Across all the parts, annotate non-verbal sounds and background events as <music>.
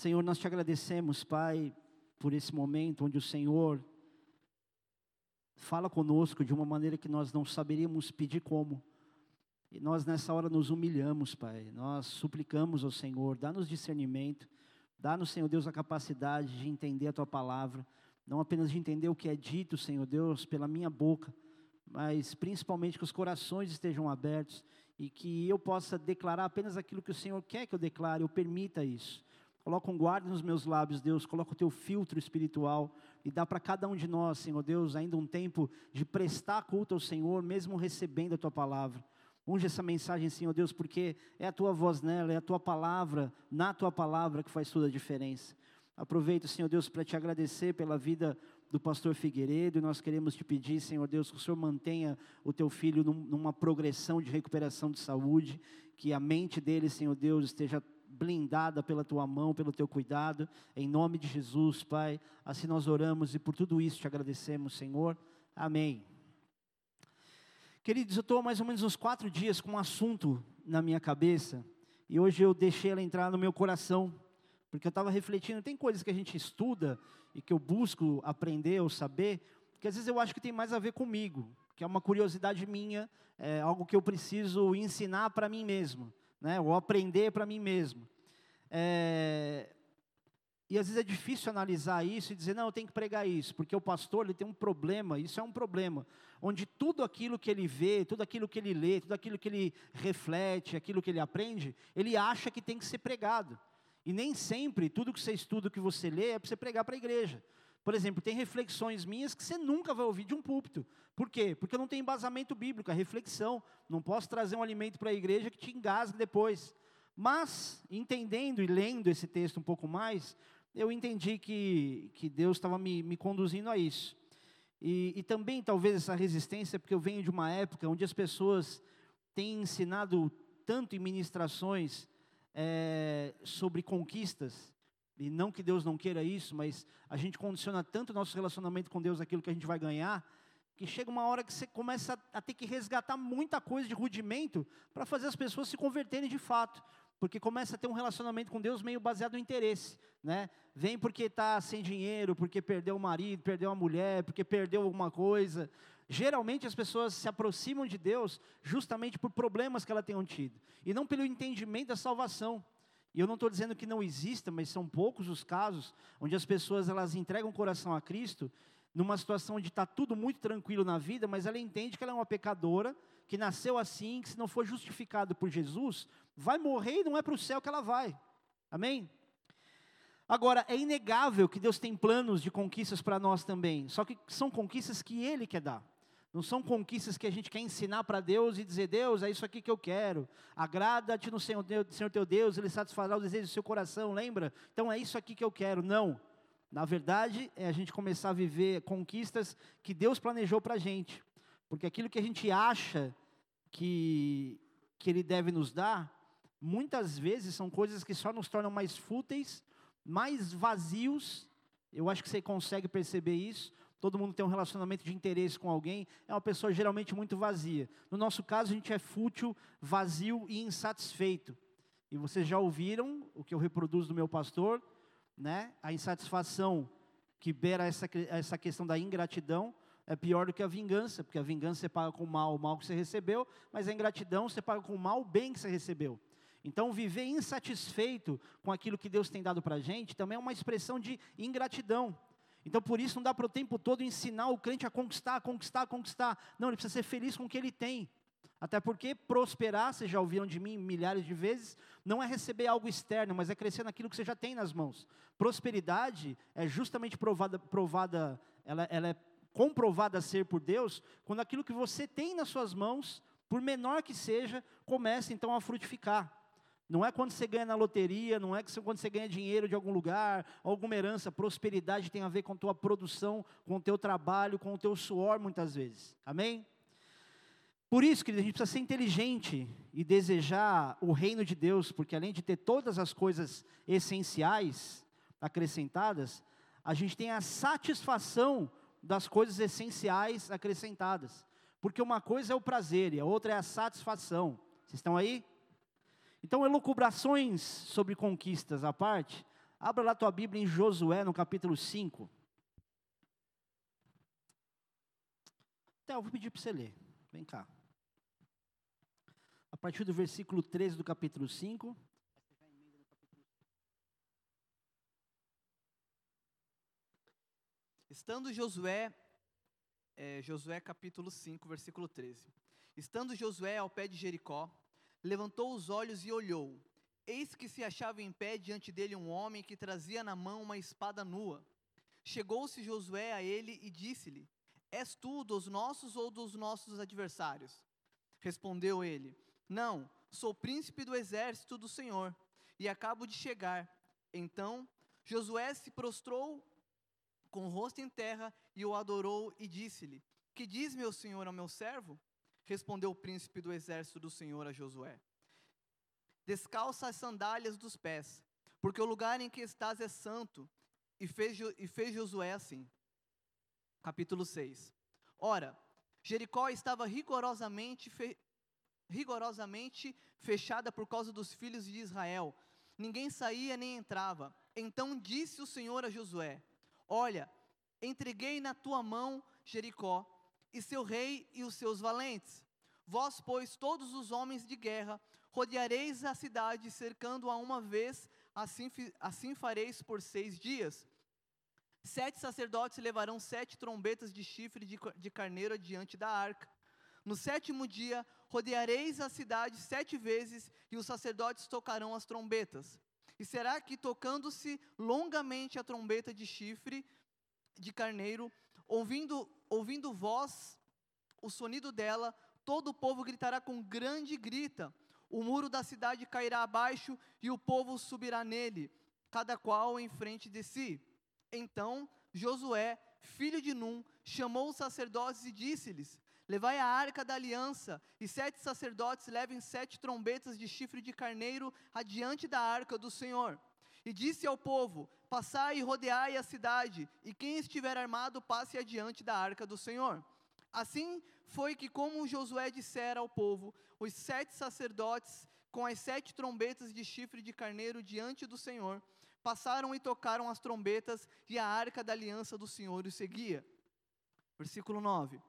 Senhor, nós te agradecemos, Pai, por esse momento onde o Senhor fala conosco de uma maneira que nós não saberíamos pedir como. E nós nessa hora nos humilhamos, Pai. Nós suplicamos ao Senhor, dá-nos discernimento, dá-nos, Senhor Deus, a capacidade de entender a tua palavra, não apenas de entender o que é dito, Senhor Deus, pela minha boca, mas principalmente que os corações estejam abertos e que eu possa declarar apenas aquilo que o Senhor quer que eu declare, eu permita isso. Coloca um guarda nos meus lábios, Deus, coloca o teu filtro espiritual e dá para cada um de nós, Senhor Deus, ainda um tempo de prestar culto ao Senhor, mesmo recebendo a tua palavra. Unge essa mensagem, Senhor Deus, porque é a tua voz nela, é a tua palavra, na tua palavra que faz toda a diferença. Aproveito, Senhor Deus, para te agradecer pela vida do pastor Figueiredo, e nós queremos te pedir, Senhor Deus, que o Senhor mantenha o teu filho numa progressão de recuperação de saúde, que a mente dele, Senhor Deus, esteja blindada pela tua mão, pelo teu cuidado, em nome de Jesus, Pai. Assim nós oramos e por tudo isso te agradecemos, Senhor. Amém. Queridos, eu estou mais ou menos uns quatro dias com um assunto na minha cabeça e hoje eu deixei ela entrar no meu coração, porque eu estava refletindo. Tem coisas que a gente estuda e que eu busco aprender ou saber, que às vezes eu acho que tem mais a ver comigo, que é uma curiosidade minha, é algo que eu preciso ensinar para mim mesmo, né, ou aprender para mim mesmo. É, e às vezes é difícil analisar isso e dizer, não, eu tenho que pregar isso, porque o pastor ele tem um problema, isso é um problema, onde tudo aquilo que ele vê, tudo aquilo que ele lê, tudo aquilo que ele reflete, aquilo que ele aprende, ele acha que tem que ser pregado. E nem sempre tudo que você estuda, que você lê, é para você pregar para a igreja. Por exemplo, tem reflexões minhas que você nunca vai ouvir de um púlpito. Por quê? Porque eu não tenho embasamento bíblico, é reflexão. Não posso trazer um alimento para a igreja que te engasgue depois. Mas, entendendo e lendo esse texto um pouco mais, eu entendi que, que Deus estava me, me conduzindo a isso. E, e também, talvez, essa resistência, porque eu venho de uma época onde as pessoas têm ensinado tanto em ministrações é, sobre conquistas, e não que Deus não queira isso, mas a gente condiciona tanto o nosso relacionamento com Deus aquilo que a gente vai ganhar, que chega uma hora que você começa a, ter que resgatar muita coisa de rudimento para fazer as pessoas se converterem de fato porque começa a ter um relacionamento com Deus meio baseado no interesse, né? Vem porque está sem dinheiro, porque perdeu o marido, perdeu a mulher, porque perdeu alguma coisa. Geralmente as pessoas se aproximam de Deus justamente por problemas que ela tenham tido, e não pelo entendimento da salvação. E eu não estou dizendo que não exista, mas são poucos os casos onde as pessoas elas entregam o coração a Cristo numa situação onde está tudo muito tranquilo na vida, mas ela entende que ela é uma pecadora, que nasceu assim, que se não for justificado por Jesus, vai morrer e não é para o céu que ela vai. Amém? Agora, é inegável que Deus tem planos de conquistas para nós também, só que são conquistas que Ele quer dar. Não são conquistas que a gente quer ensinar para Deus e dizer, Deus, é isso aqui que eu quero. Agrada-te no Senhor, Senhor teu Deus, Ele satisfará o desejo do seu coração, lembra? Então é isso aqui que eu quero. Não. Na verdade, é a gente começar a viver conquistas que Deus planejou para a gente. Porque aquilo que a gente acha que, que Ele deve nos dar, muitas vezes são coisas que só nos tornam mais fúteis, mais vazios. Eu acho que você consegue perceber isso. Todo mundo tem um relacionamento de interesse com alguém, é uma pessoa geralmente muito vazia. No nosso caso, a gente é fútil, vazio e insatisfeito. E vocês já ouviram o que eu reproduzo do meu pastor, né? A insatisfação que beira essa, essa questão da ingratidão é pior do que a vingança, porque a vingança você paga com o mal o mal que você recebeu, mas a ingratidão você paga com o mal o bem que você recebeu. Então, viver insatisfeito com aquilo que Deus tem dado para a gente também é uma expressão de ingratidão. Então, por isso, não dá para o tempo todo ensinar o crente a conquistar, conquistar, conquistar. Não, ele precisa ser feliz com o que ele tem. Até porque prosperar, vocês já ouviram de mim milhares de vezes, não é receber algo externo, mas é crescer naquilo que você já tem nas mãos. Prosperidade é justamente provada, provada ela, ela é comprovada a ser por Deus, quando aquilo que você tem nas suas mãos, por menor que seja, começa então a frutificar. Não é quando você ganha na loteria, não é quando você ganha dinheiro de algum lugar, alguma herança. Prosperidade tem a ver com a tua produção, com o teu trabalho, com o teu suor, muitas vezes. Amém? Por isso, querido, a gente precisa ser inteligente e desejar o reino de Deus, porque além de ter todas as coisas essenciais acrescentadas, a gente tem a satisfação das coisas essenciais acrescentadas. Porque uma coisa é o prazer e a outra é a satisfação. Vocês estão aí? Então, elucubrações sobre conquistas à parte, Abra lá tua Bíblia em Josué, no capítulo 5. Até eu vou pedir para você ler. Vem cá. A partir do versículo 13 do capítulo 5. Estando Josué, é, Josué capítulo 5, versículo 13. Estando Josué ao pé de Jericó, levantou os olhos e olhou. Eis que se achava em pé diante dele um homem que trazia na mão uma espada nua. Chegou-se Josué a ele e disse-lhe: És tu dos nossos ou dos nossos adversários? Respondeu ele: Não, sou príncipe do exército do Senhor e acabo de chegar. Então Josué se prostrou com o rosto em terra e o adorou e disse-lhe: Que diz meu senhor ao meu servo? Respondeu o príncipe do exército do Senhor a Josué: Descalça as sandálias dos pés, porque o lugar em que estás é santo. E fez, e fez Josué assim. Capítulo 6. Ora, Jericó estava rigorosamente, fe, rigorosamente fechada por causa dos filhos de Israel. Ninguém saía nem entrava. Então disse o Senhor a Josué: Olha, entreguei na tua mão Jericó, e seu rei e os seus valentes. Vós, pois, todos os homens de guerra, rodeareis a cidade, cercando-a uma vez, assim, assim fareis por seis dias. Sete sacerdotes levarão sete trombetas de chifre de, de carneiro diante da arca. No sétimo dia, rodeareis a cidade sete vezes, e os sacerdotes tocarão as trombetas. E será que, tocando-se longamente a trombeta de chifre de carneiro, ouvindo, ouvindo voz, o sonido dela, todo o povo gritará com grande grita. O muro da cidade cairá abaixo e o povo subirá nele, cada qual em frente de si. Então Josué, filho de Num, chamou os sacerdotes e disse-lhes: Levai a arca da aliança, e sete sacerdotes levem sete trombetas de chifre de carneiro adiante da arca do Senhor. E disse ao povo: Passai e rodeai a cidade, e quem estiver armado passe adiante da arca do Senhor. Assim foi que, como Josué dissera ao povo, os sete sacerdotes, com as sete trombetas de chifre de carneiro diante do Senhor, passaram e tocaram as trombetas, e a arca da aliança do Senhor os seguia. Versículo 9.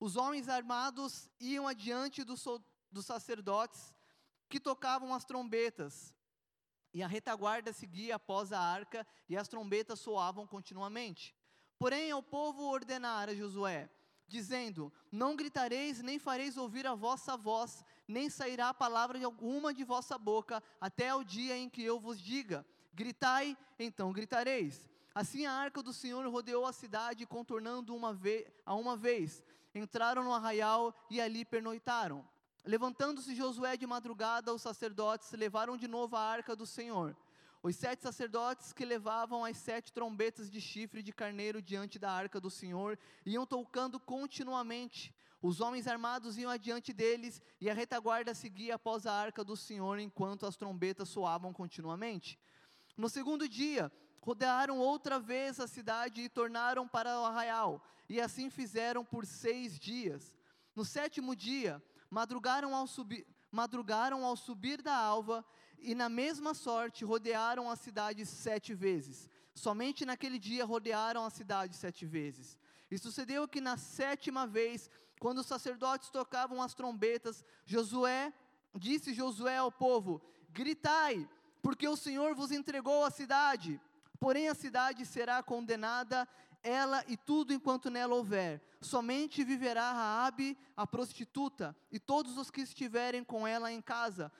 Os homens armados iam adiante dos, dos sacerdotes que tocavam as trombetas, e a retaguarda seguia após a arca, e as trombetas soavam continuamente. Porém, ao povo ordenara Josué, dizendo: Não gritareis, nem fareis ouvir a vossa voz, nem sairá palavra alguma de vossa boca, até o dia em que eu vos diga: Gritai, então gritareis. Assim a arca do Senhor rodeou a cidade, contornando uma a uma vez, entraram no arraial e ali pernoitaram. Levantando-se Josué de madrugada, os sacerdotes levaram de novo a arca do Senhor. Os sete sacerdotes que levavam as sete trombetas de chifre de carneiro diante da arca do Senhor iam tocando continuamente. Os homens armados iam adiante deles e a retaguarda seguia após a arca do Senhor enquanto as trombetas soavam continuamente. No segundo dia, rodearam outra vez a cidade e tornaram para o arraial e assim fizeram por seis dias. No sétimo dia, madrugaram ao, subir, madrugaram ao subir da alva, e na mesma sorte rodearam a cidade sete vezes. Somente naquele dia rodearam a cidade sete vezes. E sucedeu que na sétima vez, quando os sacerdotes tocavam as trombetas, Josué disse Josué ao povo: Gritai, porque o Senhor vos entregou a cidade. Porém a cidade será condenada ela e tudo enquanto nela houver. Somente viverá Raabe, a prostituta, e todos os que estiverem com ela em casa,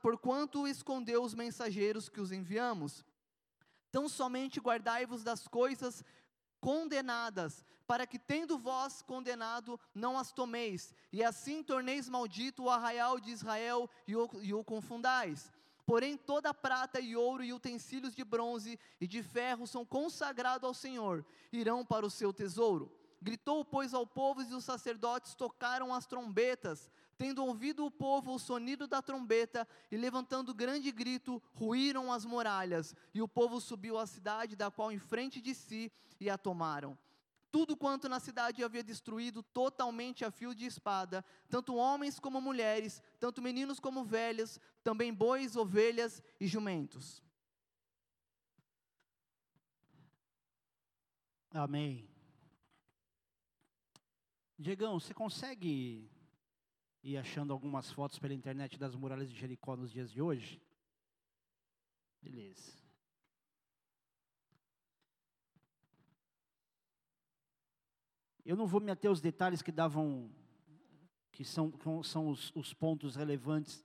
porquanto escondeu os mensageiros que os enviamos. Tão somente guardai-vos das coisas condenadas, para que, tendo vós condenado, não as tomeis, e assim torneis maldito o arraial de Israel e o, e o confundais. Porém, toda prata e ouro e utensílios de bronze e de ferro são consagrados ao Senhor, irão para o seu tesouro. Gritou, pois, ao povo e os sacerdotes tocaram as trombetas. Tendo ouvido o povo o sonido da trombeta e levantando grande grito, ruíram as muralhas. E o povo subiu à cidade, da qual em frente de si, e a tomaram. Tudo quanto na cidade havia destruído totalmente a fio de espada, tanto homens como mulheres, tanto meninos como velhas, também bois, ovelhas e jumentos. Amém. Diegão, você consegue ir achando algumas fotos pela internet das muralhas de Jericó nos dias de hoje? Beleza. Eu não vou me ater aos detalhes que davam, que são, são os, os pontos relevantes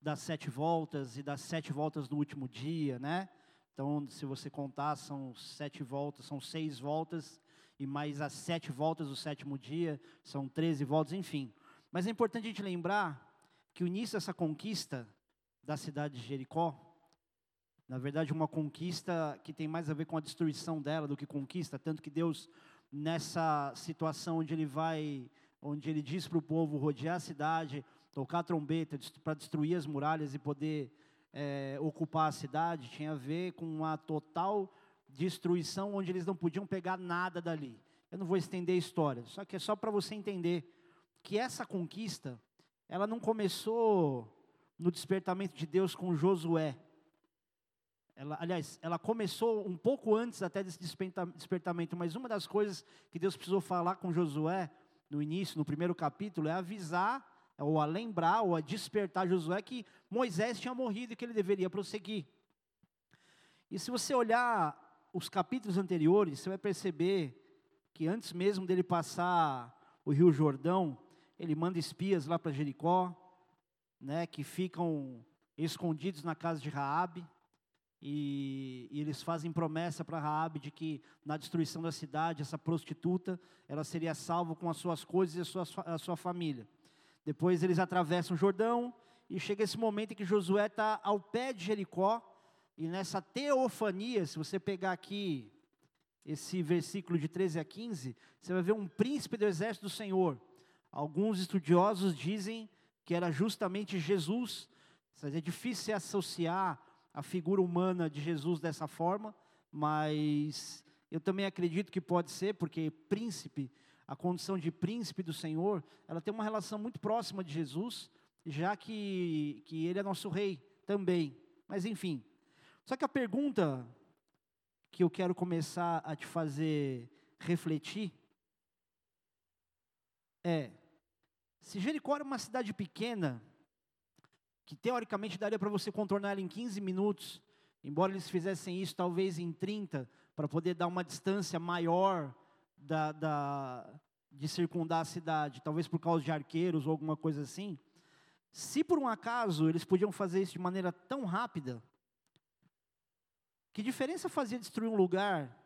das sete voltas e das sete voltas no último dia, né? Então, se você contar, são sete voltas, são seis voltas, e mais as sete voltas do sétimo dia, são treze voltas, enfim. Mas é importante a gente lembrar que o início dessa conquista da cidade de Jericó, na verdade, uma conquista que tem mais a ver com a destruição dela do que conquista, tanto que Deus, nessa situação onde ele vai, onde ele diz para o povo rodear a cidade, tocar a trombeta para destruir as muralhas e poder é, ocupar a cidade, tinha a ver com uma total destruição onde eles não podiam pegar nada dali. Eu não vou estender a história, só que é só para você entender que essa conquista, ela não começou no despertamento de Deus com Josué. Ela, aliás, ela começou um pouco antes até desse despertamento, mas uma das coisas que Deus precisou falar com Josué no início, no primeiro capítulo, é avisar ou a lembrar, ou a despertar Josué que Moisés tinha morrido e que ele deveria prosseguir. E se você olhar os capítulos anteriores, você vai perceber que antes mesmo dele passar o Rio Jordão, ele manda espias lá para Jericó, né, que ficam escondidos na casa de Raabe, e, e eles fazem promessa para Raabe de que na destruição da cidade, essa prostituta, ela seria salva com as suas coisas e a sua, a sua família. Depois eles atravessam o Jordão e chega esse momento em que Josué está ao pé de Jericó. E nessa teofania, se você pegar aqui esse versículo de 13 a 15, você vai ver um príncipe do exército do Senhor. Alguns estudiosos dizem que era justamente Jesus. É difícil associar a figura humana de Jesus dessa forma, mas eu também acredito que pode ser, porque príncipe a condição de príncipe do Senhor, ela tem uma relação muito próxima de Jesus, já que, que ele é nosso rei também. Mas enfim. Só que a pergunta que eu quero começar a te fazer refletir é: se Jericó era uma cidade pequena, que teoricamente daria para você contornar em 15 minutos, embora eles fizessem isso talvez em 30, para poder dar uma distância maior da, da, de circundar a cidade, talvez por causa de arqueiros ou alguma coisa assim, se por um acaso eles podiam fazer isso de maneira tão rápida, que diferença fazia destruir um lugar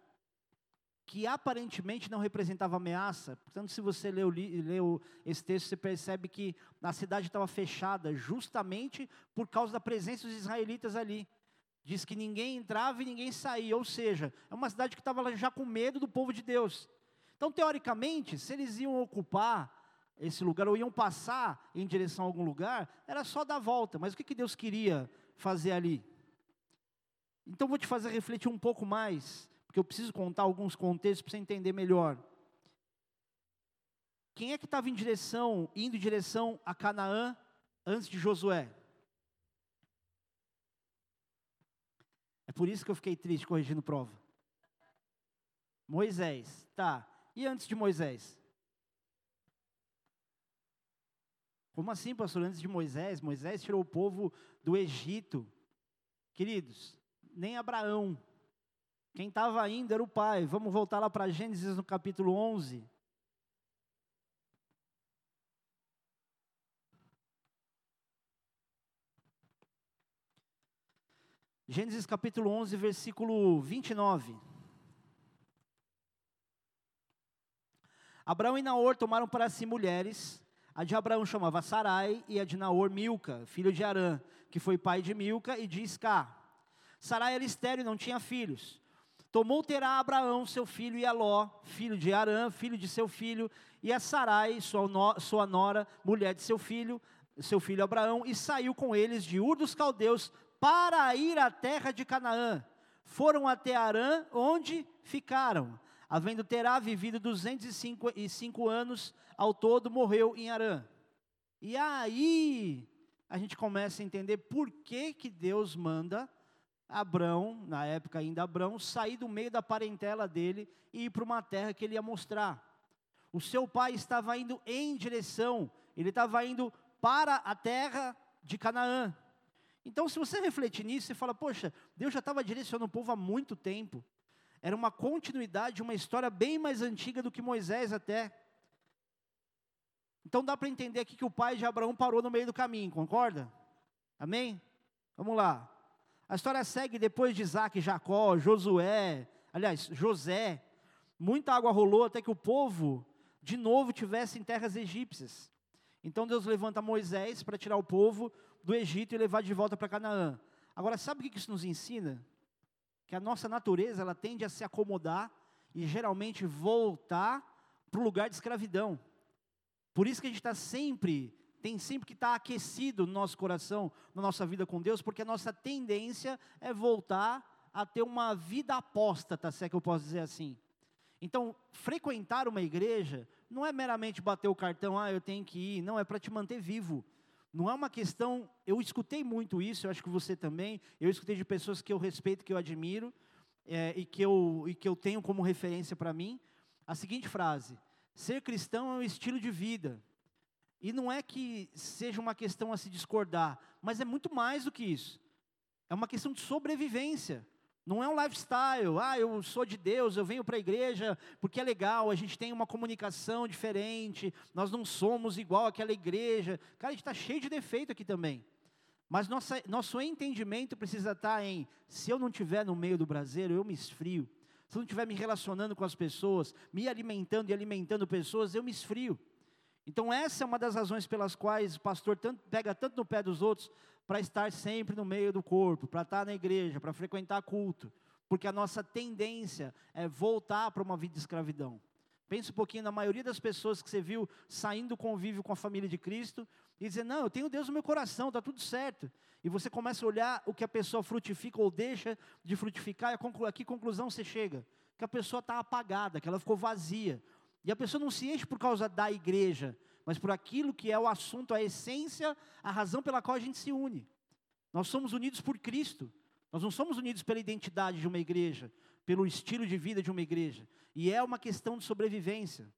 que aparentemente não representava ameaça? Portanto, se você leu, leu esse texto, você percebe que a cidade estava fechada justamente por causa da presença dos israelitas ali. Diz que ninguém entrava e ninguém saía, ou seja, é uma cidade que estava já com medo do povo de Deus. Então, teoricamente, se eles iam ocupar esse lugar ou iam passar em direção a algum lugar, era só dar volta. Mas o que, que Deus queria fazer ali? Então, vou te fazer refletir um pouco mais, porque eu preciso contar alguns contextos para você entender melhor. Quem é que estava em direção, indo em direção a Canaã antes de Josué? É por isso que eu fiquei triste corrigindo prova. Moisés, tá. E antes de Moisés? Como assim, pastor? Antes de Moisés? Moisés tirou o povo do Egito. Queridos, nem Abraão. Quem estava indo era o pai. Vamos voltar lá para Gênesis no capítulo 11. Gênesis capítulo 11, versículo 29. Abraão e Naor tomaram para si mulheres. A de Abraão chamava Sarai e a de Naor Milca, filho de Arã, que foi pai de Milca e de Isca. Sarai era estéril e não tinha filhos. Tomou terá Abraão seu filho e Aló, filho de Arã, filho de seu filho, e a Sarai, sua, no, sua nora, mulher de seu filho, seu filho Abraão, e saiu com eles de Ur dos Caldeus para ir à terra de Canaã. Foram até Arã, onde ficaram havendo Terá vivido 205 anos ao todo, morreu em Arã. E aí a gente começa a entender por que, que Deus manda Abrão, na época ainda Abrão, sair do meio da parentela dele e ir para uma terra que ele ia mostrar. O seu pai estava indo em direção, ele estava indo para a terra de Canaã. Então, se você refletir nisso, você fala, poxa, Deus já estava direcionando o povo há muito tempo. Era uma continuidade, uma história bem mais antiga do que Moisés até. Então dá para entender aqui que o pai de Abraão parou no meio do caminho, concorda? Amém? Vamos lá. A história segue depois de Isaac, Jacó, Josué, aliás, José. Muita água rolou até que o povo, de novo, tivesse em terras egípcias. Então Deus levanta Moisés para tirar o povo do Egito e levar de volta para Canaã. Agora, sabe o que isso nos ensina? Que a nossa natureza ela tende a se acomodar e geralmente voltar para o lugar de escravidão. Por isso que a gente está sempre, tem sempre que estar tá aquecido no nosso coração, na nossa vida com Deus, porque a nossa tendência é voltar a ter uma vida apóstata, se é que eu posso dizer assim. Então, frequentar uma igreja não é meramente bater o cartão, ah, eu tenho que ir, não, é para te manter vivo. Não é uma questão, eu escutei muito isso, eu acho que você também, eu escutei de pessoas que eu respeito, que eu admiro, é, e, que eu, e que eu tenho como referência para mim, a seguinte frase: ser cristão é um estilo de vida. E não é que seja uma questão a se discordar, mas é muito mais do que isso. É uma questão de sobrevivência. Não é um lifestyle, ah, eu sou de Deus, eu venho para a igreja porque é legal, a gente tem uma comunicação diferente, nós não somos igual àquela igreja. Cara, a gente está cheio de defeito aqui também. Mas nossa, nosso entendimento precisa estar tá em, se eu não estiver no meio do brasileiro, eu me esfrio. Se eu não estiver me relacionando com as pessoas, me alimentando e alimentando pessoas, eu me esfrio. Então essa é uma das razões pelas quais o pastor tanto, pega tanto no pé dos outros, para estar sempre no meio do corpo, para estar na igreja, para frequentar culto, porque a nossa tendência é voltar para uma vida de escravidão. Pense um pouquinho na maioria das pessoas que você viu saindo do convívio com a família de Cristo e dizer: Não, eu tenho Deus no meu coração, está tudo certo. E você começa a olhar o que a pessoa frutifica ou deixa de frutificar, e a que conclusão você chega? Que a pessoa está apagada, que ela ficou vazia. E a pessoa não se enche por causa da igreja, mas por aquilo que é o assunto, a essência, a razão pela qual a gente se une. Nós somos unidos por Cristo. Nós não somos unidos pela identidade de uma igreja, pelo estilo de vida de uma igreja. E é uma questão de sobrevivência.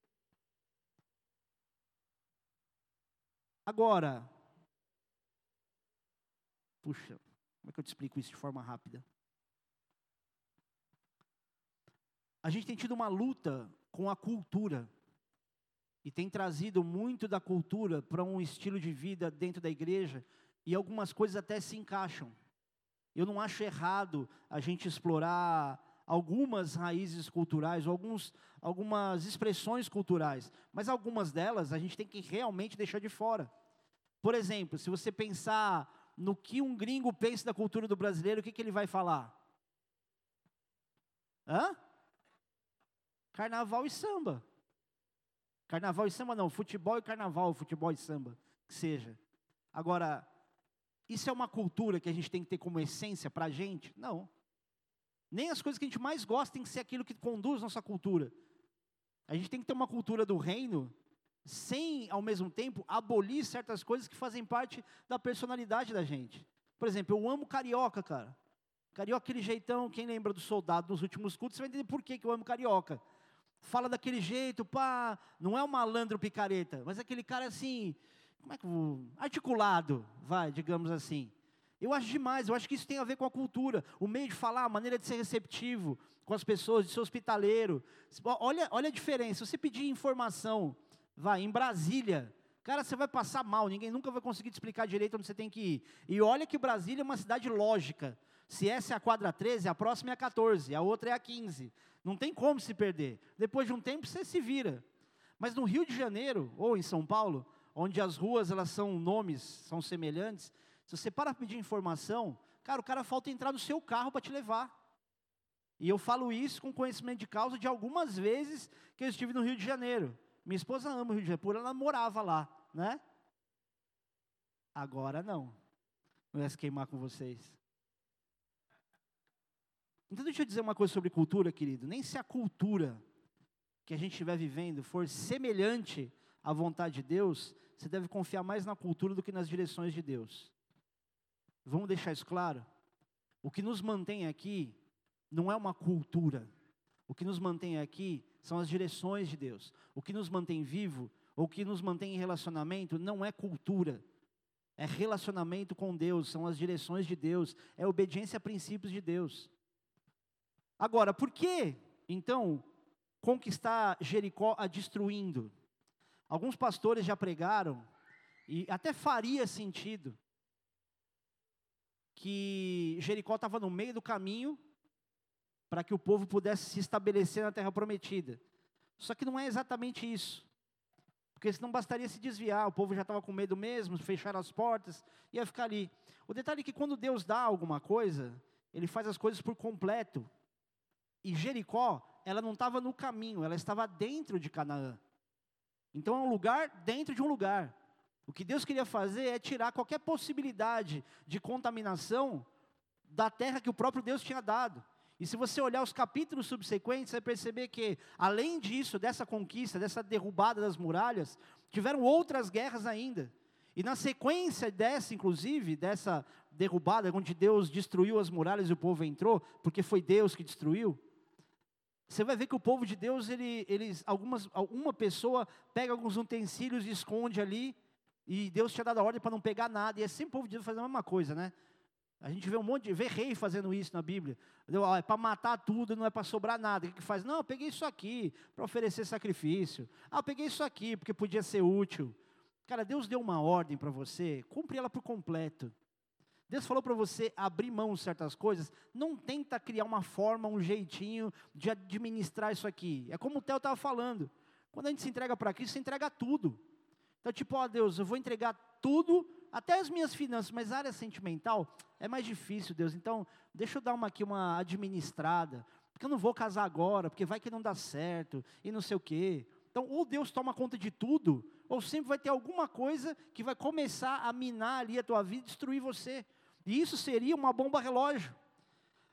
Agora, puxa, como é que eu te explico isso de forma rápida? A gente tem tido uma luta com a cultura e tem trazido muito da cultura para um estilo de vida dentro da igreja, e algumas coisas até se encaixam. Eu não acho errado a gente explorar algumas raízes culturais, alguns, algumas expressões culturais, mas algumas delas a gente tem que realmente deixar de fora. Por exemplo, se você pensar no que um gringo pensa da cultura do brasileiro, o que, que ele vai falar? Hã? Carnaval e samba. Carnaval e samba não, futebol e carnaval, futebol e samba, que seja. Agora, isso é uma cultura que a gente tem que ter como essência para a gente? Não. Nem as coisas que a gente mais gosta tem que ser aquilo que conduz nossa cultura. A gente tem que ter uma cultura do reino sem, ao mesmo tempo, abolir certas coisas que fazem parte da personalidade da gente. Por exemplo, eu amo carioca, cara. Carioca, aquele jeitão, quem lembra do soldado nos últimos cultos, você vai entender por que, que eu amo carioca fala daquele jeito, pá, não é um malandro picareta, mas aquele cara assim, como é que articulado, vai, digamos assim. Eu acho demais, eu acho que isso tem a ver com a cultura, o meio de falar, a maneira de ser receptivo com as pessoas, de ser hospitaleiro. Olha, olha a diferença, você pedir informação, vai, em Brasília, cara, você vai passar mal, ninguém nunca vai conseguir te explicar direito onde você tem que ir. E olha que Brasília é uma cidade lógica. Se essa é a quadra 13, a próxima é a 14, a outra é a 15. Não tem como se perder. Depois de um tempo você se vira. Mas no Rio de Janeiro ou em São Paulo, onde as ruas elas são nomes, são semelhantes, se você para pedir informação, cara, o cara falta entrar no seu carro para te levar. E eu falo isso com conhecimento de causa de algumas vezes que eu estive no Rio de Janeiro. Minha esposa ama o Rio de Janeiro, ela morava lá, né? Agora não. Não ia se queimar com vocês. Então deixa eu dizer uma coisa sobre cultura, querido. Nem se a cultura que a gente estiver vivendo for semelhante à vontade de Deus, você deve confiar mais na cultura do que nas direções de Deus. Vamos deixar isso claro? O que nos mantém aqui não é uma cultura. O que nos mantém aqui são as direções de Deus. O que nos mantém vivo, o que nos mantém em relacionamento, não é cultura. É relacionamento com Deus, são as direções de Deus, é obediência a princípios de Deus. Agora, por que, então, conquistar Jericó a destruindo? Alguns pastores já pregaram, e até faria sentido, que Jericó estava no meio do caminho para que o povo pudesse se estabelecer na terra prometida. Só que não é exatamente isso. Porque senão bastaria se desviar, o povo já estava com medo mesmo, fechar as portas, ia ficar ali. O detalhe é que quando Deus dá alguma coisa, Ele faz as coisas por completo. E Jericó, ela não estava no caminho, ela estava dentro de Canaã. Então é um lugar dentro de um lugar. O que Deus queria fazer é tirar qualquer possibilidade de contaminação da terra que o próprio Deus tinha dado. E se você olhar os capítulos subsequentes, você vai perceber que, além disso, dessa conquista, dessa derrubada das muralhas, tiveram outras guerras ainda. E na sequência dessa, inclusive, dessa derrubada, onde Deus destruiu as muralhas e o povo entrou, porque foi Deus que destruiu, você vai ver que o povo de Deus, ele, eles, algumas, alguma pessoa pega alguns utensílios e esconde ali, e Deus tinha dado a ordem para não pegar nada, e é sempre o povo de Deus fazendo a mesma coisa, né? A gente vê um monte de, vê rei fazendo isso na Bíblia. É para matar tudo, não é para sobrar nada. O que, faz? Não, eu peguei isso aqui para oferecer sacrifício. Ah, eu peguei isso aqui porque podia ser útil. Cara, Deus deu uma ordem para você, cumpre ela por completo. Deus falou para você abrir mão de certas coisas, não tenta criar uma forma, um jeitinho de administrar isso aqui. É como o Theo estava falando. Quando a gente se entrega para Cristo, se entrega tudo. Então, tipo, ó Deus, eu vou entregar tudo, até as minhas finanças, mas a área sentimental é mais difícil, Deus. Então, deixa eu dar uma aqui uma administrada, porque eu não vou casar agora, porque vai que não dá certo e não sei o quê. Então, ou Deus toma conta de tudo, ou sempre vai ter alguma coisa que vai começar a minar ali a tua vida destruir você. E isso seria uma bomba relógio.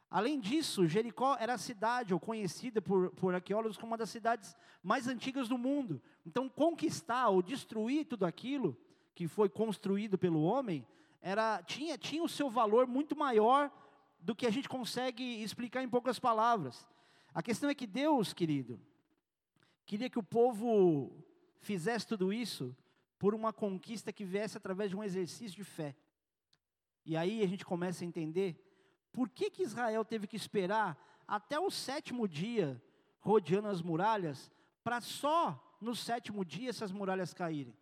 Além disso, Jericó era a cidade, ou conhecida por, por arqueólogos como uma das cidades mais antigas do mundo. Então, conquistar ou destruir tudo aquilo que foi construído pelo homem era tinha, tinha o seu valor muito maior do que a gente consegue explicar em poucas palavras. A questão é que Deus, querido, queria que o povo fizesse tudo isso por uma conquista que viesse através de um exercício de fé. E aí a gente começa a entender por que, que Israel teve que esperar até o sétimo dia, rodeando as muralhas, para só no sétimo dia essas muralhas caírem?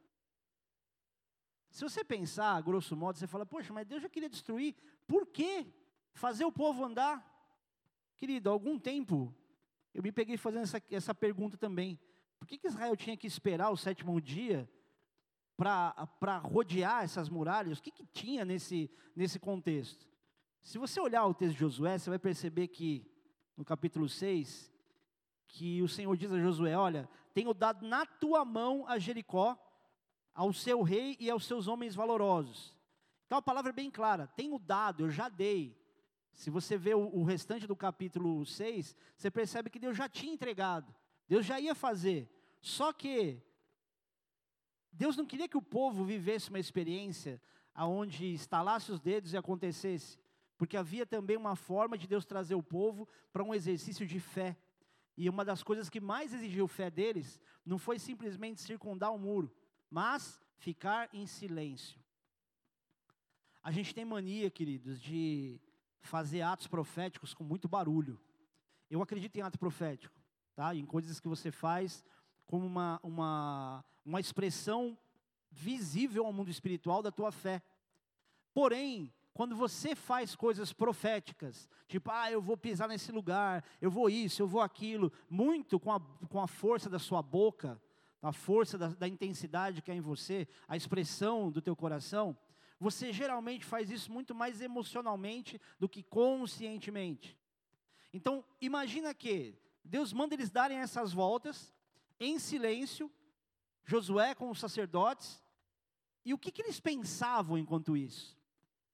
Se você pensar, grosso modo, você fala, poxa, mas Deus já queria destruir, por que fazer o povo andar? Querido, há algum tempo, eu me peguei fazendo essa, essa pergunta também. Por que, que Israel tinha que esperar o sétimo dia para rodear essas muralhas? O que, que tinha nesse, nesse contexto? Se você olhar o texto de Josué, você vai perceber que, no capítulo 6, que o Senhor diz a Josué: Olha, tenho dado na tua mão a Jericó, ao seu rei e aos seus homens valorosos. Então a palavra é bem clara: tenho dado, eu já dei. Se você vê o, o restante do capítulo 6, você percebe que Deus já tinha entregado, Deus já ia fazer. Só que Deus não queria que o povo vivesse uma experiência aonde estalasse os dedos e acontecesse, porque havia também uma forma de Deus trazer o povo para um exercício de fé. E uma das coisas que mais exigiu fé deles não foi simplesmente circundar o muro, mas ficar em silêncio. A gente tem mania, queridos, de fazer atos proféticos com muito barulho. Eu acredito em ato profético, tá? Em coisas que você faz como uma, uma, uma expressão visível ao mundo espiritual da tua fé. Porém, quando você faz coisas proféticas, tipo, ah, eu vou pisar nesse lugar, eu vou isso, eu vou aquilo, muito com a, com a força da sua boca, a força da, da intensidade que é em você, a expressão do teu coração, você geralmente faz isso muito mais emocionalmente do que conscientemente. Então, imagina que Deus manda eles darem essas voltas em silêncio, Josué com os sacerdotes, e o que, que eles pensavam enquanto isso?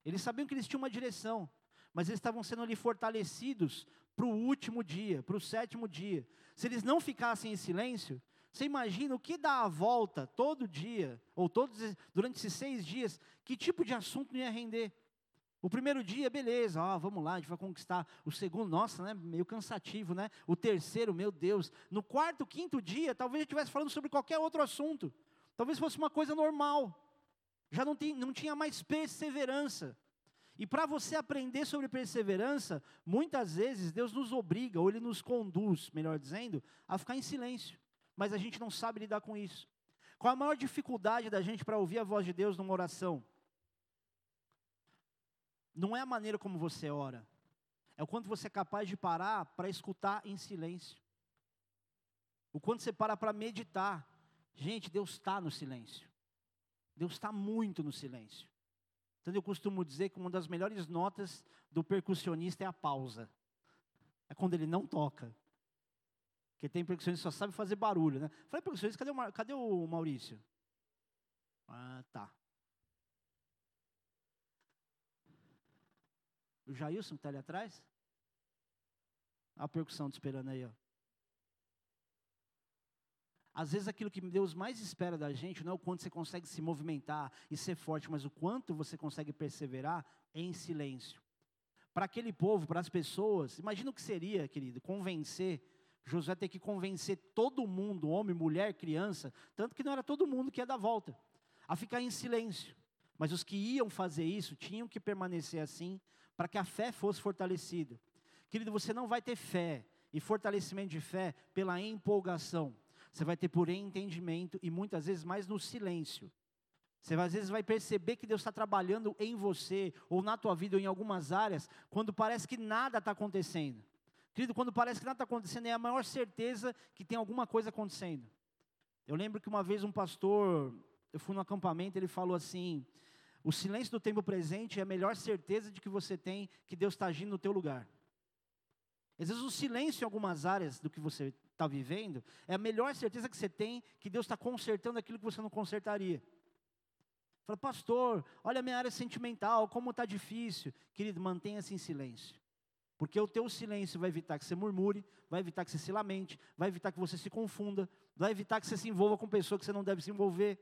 Eles sabiam que eles tinham uma direção, mas eles estavam sendo ali fortalecidos para o último dia, para o sétimo dia. Se eles não ficassem em silêncio, você imagina o que dá a volta todo dia, ou todos durante esses seis dias, que tipo de assunto não ia render? O primeiro dia, beleza, ó, vamos lá, a gente vai conquistar. O segundo, nossa, né, meio cansativo, né? O terceiro, meu Deus. No quarto, quinto dia, talvez gente estivesse falando sobre qualquer outro assunto. Talvez fosse uma coisa normal. Já não, tem, não tinha mais perseverança. E para você aprender sobre perseverança, muitas vezes Deus nos obriga, ou Ele nos conduz, melhor dizendo, a ficar em silêncio. Mas a gente não sabe lidar com isso. Qual a maior dificuldade da gente para ouvir a voz de Deus numa oração? Não é a maneira como você ora, é o quanto você é capaz de parar para escutar em silêncio. O quanto você para para meditar. Gente, Deus está no silêncio. Deus está muito no silêncio. Então eu costumo dizer que uma das melhores notas do percussionista é a pausa. É quando ele não toca. Porque tem percussionista que só sabe fazer barulho, né? Falei, percussionista, cadê o, cadê o Maurício? Ah, tá. O Jailson está ali atrás? A percussão te esperando aí, ó. Às vezes aquilo que Deus mais espera da gente não é o quanto você consegue se movimentar e ser forte, mas o quanto você consegue perseverar em silêncio. Para aquele povo, para as pessoas, imagina o que seria, querido, convencer. Josué ter que convencer todo mundo, homem, mulher, criança, tanto que não era todo mundo que ia dar volta, a ficar em silêncio. Mas os que iam fazer isso tinham que permanecer assim, para que a fé fosse fortalecida. Querido, você não vai ter fé e fortalecimento de fé pela empolgação. Você vai ter por entendimento e muitas vezes mais no silêncio. Você às vezes vai perceber que Deus está trabalhando em você, ou na tua vida, ou em algumas áreas, quando parece que nada está acontecendo. Querido, quando parece que nada está acontecendo, é a maior certeza que tem alguma coisa acontecendo. Eu lembro que uma vez um pastor, eu fui no acampamento, ele falou assim: o silêncio do tempo presente é a melhor certeza de que você tem que Deus está agindo no teu lugar. Às vezes o silêncio em algumas áreas do que você está vivendo é a melhor certeza que você tem que Deus está consertando aquilo que você não consertaria. Fala, pastor, olha a minha área sentimental, como está difícil. Querido, mantenha-se em silêncio. Porque o teu silêncio vai evitar que você murmure, vai evitar que você se lamente, vai evitar que você se confunda, vai evitar que você se envolva com pessoas que você não deve se envolver.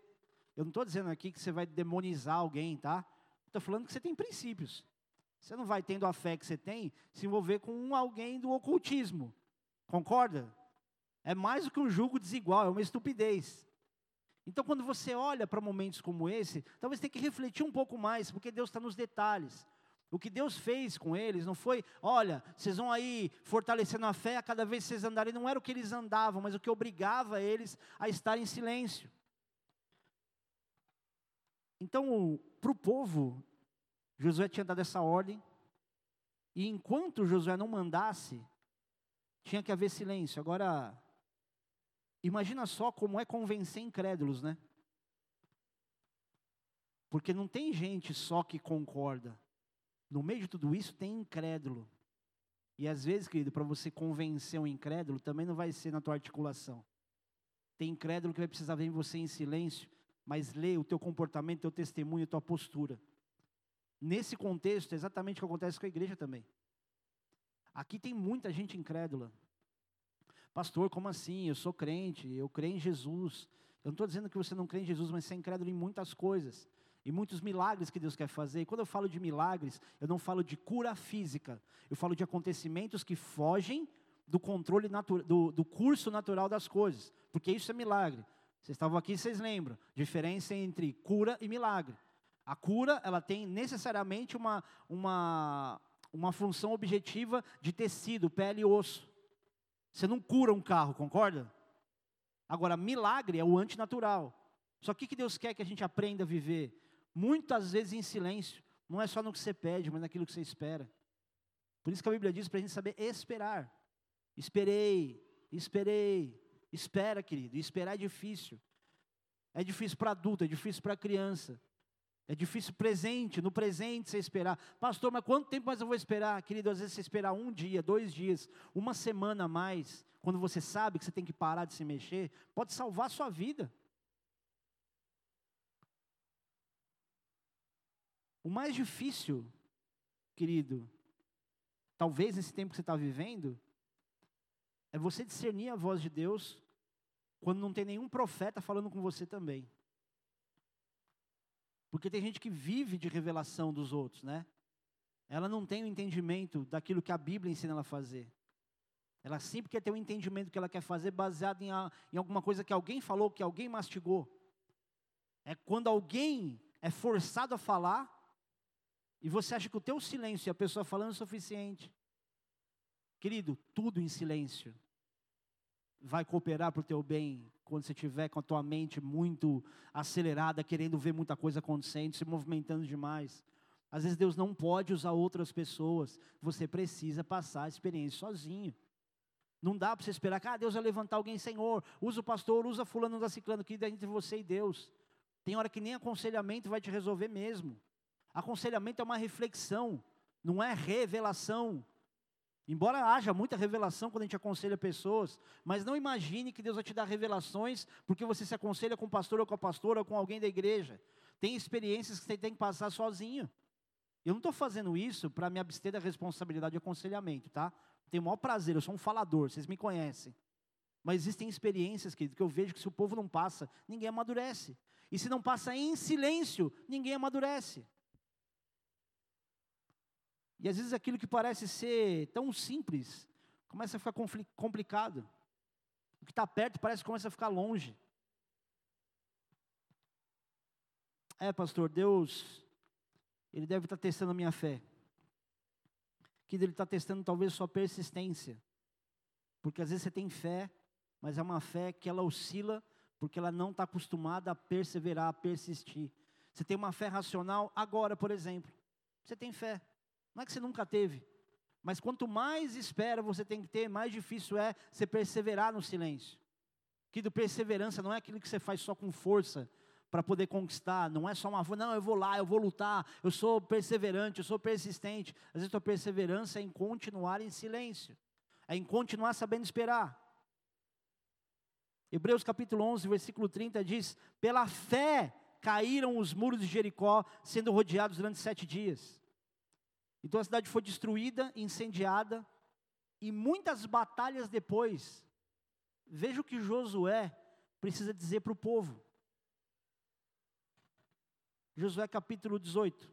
Eu não estou dizendo aqui que você vai demonizar alguém, tá? Estou falando que você tem princípios. Você não vai, tendo a fé que você tem, se envolver com alguém do ocultismo. Concorda? É mais do que um julgo desigual, é uma estupidez. Então, quando você olha para momentos como esse, talvez tenha que refletir um pouco mais, porque Deus está nos detalhes. O que Deus fez com eles não foi, olha, vocês vão aí fortalecendo a fé a cada vez que vocês andarem, não era o que eles andavam, mas o que obrigava eles a estar em silêncio. Então, para o povo, Josué tinha dado essa ordem, e enquanto Josué não mandasse, tinha que haver silêncio. Agora, imagina só como é convencer incrédulos, né? Porque não tem gente só que concorda. No meio de tudo isso tem incrédulo. E às vezes, querido, para você convencer um incrédulo, também não vai ser na tua articulação. Tem incrédulo que vai precisar ver você em silêncio, mas lê o teu comportamento, teu testemunho, tua postura. Nesse contexto, é exatamente o que acontece com a igreja também. Aqui tem muita gente incrédula. Pastor, como assim? Eu sou crente, eu creio em Jesus. Eu não estou dizendo que você não crê em Jesus, mas você é incrédulo em muitas coisas. E muitos milagres que Deus quer fazer. E quando eu falo de milagres, eu não falo de cura física. Eu falo de acontecimentos que fogem do controle do, do curso natural das coisas. Porque isso é milagre. Vocês estavam aqui, vocês lembram. Diferença entre cura e milagre. A cura, ela tem necessariamente uma, uma, uma função objetiva de tecido, pele e osso. Você não cura um carro, concorda? Agora, milagre é o antinatural. Só que o que Deus quer que a gente aprenda a viver? Muitas vezes em silêncio. Não é só no que você pede, mas naquilo que você espera. Por isso que a Bíblia diz para a gente saber esperar. Esperei, esperei, espera, querido. esperar é difícil. É difícil para adulto, é difícil para criança. É difícil presente, no presente você esperar. Pastor, mas quanto tempo mais eu vou esperar? Querido, às vezes você esperar um dia, dois dias, uma semana a mais, quando você sabe que você tem que parar de se mexer, pode salvar a sua vida. O mais difícil, querido, talvez nesse tempo que você está vivendo, é você discernir a voz de Deus quando não tem nenhum profeta falando com você também. Porque tem gente que vive de revelação dos outros, né? ela não tem o entendimento daquilo que a Bíblia ensina ela a fazer. Ela sempre quer ter um entendimento que ela quer fazer baseado em, a, em alguma coisa que alguém falou, que alguém mastigou. É quando alguém é forçado a falar e você acha que o teu silêncio e a pessoa falando é suficiente. Querido, tudo em silêncio vai cooperar para o teu bem quando você estiver com a tua mente muito acelerada, querendo ver muita coisa acontecendo, se movimentando demais. Às vezes Deus não pode usar outras pessoas, você precisa passar a experiência sozinho. Não dá para você esperar que ah, Deus vai levantar alguém, Senhor, usa o pastor, usa fulano da ciclano, que é entre você e Deus. Tem hora que nem aconselhamento vai te resolver mesmo. Aconselhamento é uma reflexão, não é revelação. Embora haja muita revelação quando a gente aconselha pessoas, mas não imagine que Deus vai te dar revelações porque você se aconselha com o pastor ou com a pastora ou com alguém da igreja. Tem experiências que você tem que passar sozinho. Eu não estou fazendo isso para me abster da responsabilidade de aconselhamento, tá? Tenho o maior prazer, eu sou um falador, vocês me conhecem. Mas existem experiências, querido, que eu vejo que se o povo não passa, ninguém amadurece. E se não passa em silêncio, ninguém amadurece. E às vezes aquilo que parece ser tão simples, começa a ficar complicado. O que está perto parece que começa a ficar longe. É, pastor, Deus, Ele deve estar tá testando a minha fé. Que Ele está testando talvez sua persistência. Porque às vezes você tem fé, mas é uma fé que ela oscila, porque ela não está acostumada a perseverar, a persistir. Você tem uma fé racional agora, por exemplo. Você tem fé. Não é que você nunca teve, mas quanto mais espera você tem que ter, mais difícil é você perseverar no silêncio. Que do perseverança não é aquilo que você faz só com força para poder conquistar, não é só uma, não, eu vou lá, eu vou lutar, eu sou perseverante, eu sou persistente. Às vezes a tua perseverança é em continuar em silêncio, é em continuar sabendo esperar. Hebreus capítulo 11, versículo 30 diz: Pela fé caíram os muros de Jericó, sendo rodeados durante sete dias. Então a cidade foi destruída, incendiada, e muitas batalhas depois, veja o que Josué precisa dizer para o povo. Josué capítulo 18.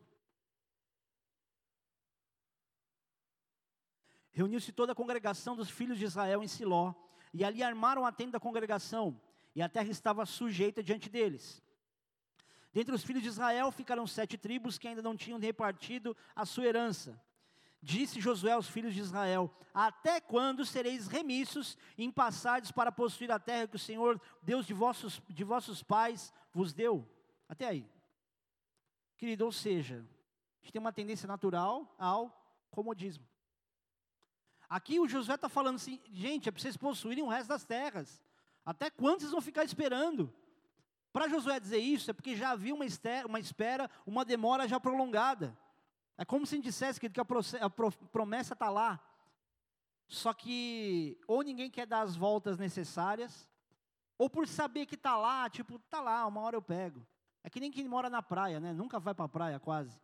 Reuniu-se toda a congregação dos filhos de Israel em Siló, e ali armaram a tenda da congregação, e a terra estava sujeita diante deles. Dentre os filhos de Israel ficaram sete tribos que ainda não tinham repartido a sua herança. Disse Josué aos filhos de Israel: Até quando sereis remissos em passardes para possuir a terra que o Senhor, Deus de vossos, de vossos pais, vos deu? Até aí. Querido, ou seja, a gente tem uma tendência natural ao comodismo. Aqui o Josué está falando assim, gente, é para vocês possuírem o resto das terras. Até quando vocês vão ficar esperando? Para Josué dizer isso, é porque já havia uma, uma espera, uma demora já prolongada. É como se dissesse que a promessa está lá. Só que ou ninguém quer dar as voltas necessárias, ou por saber que está lá, tipo, está lá, uma hora eu pego. É que nem quem mora na praia, né? Nunca vai para a praia quase.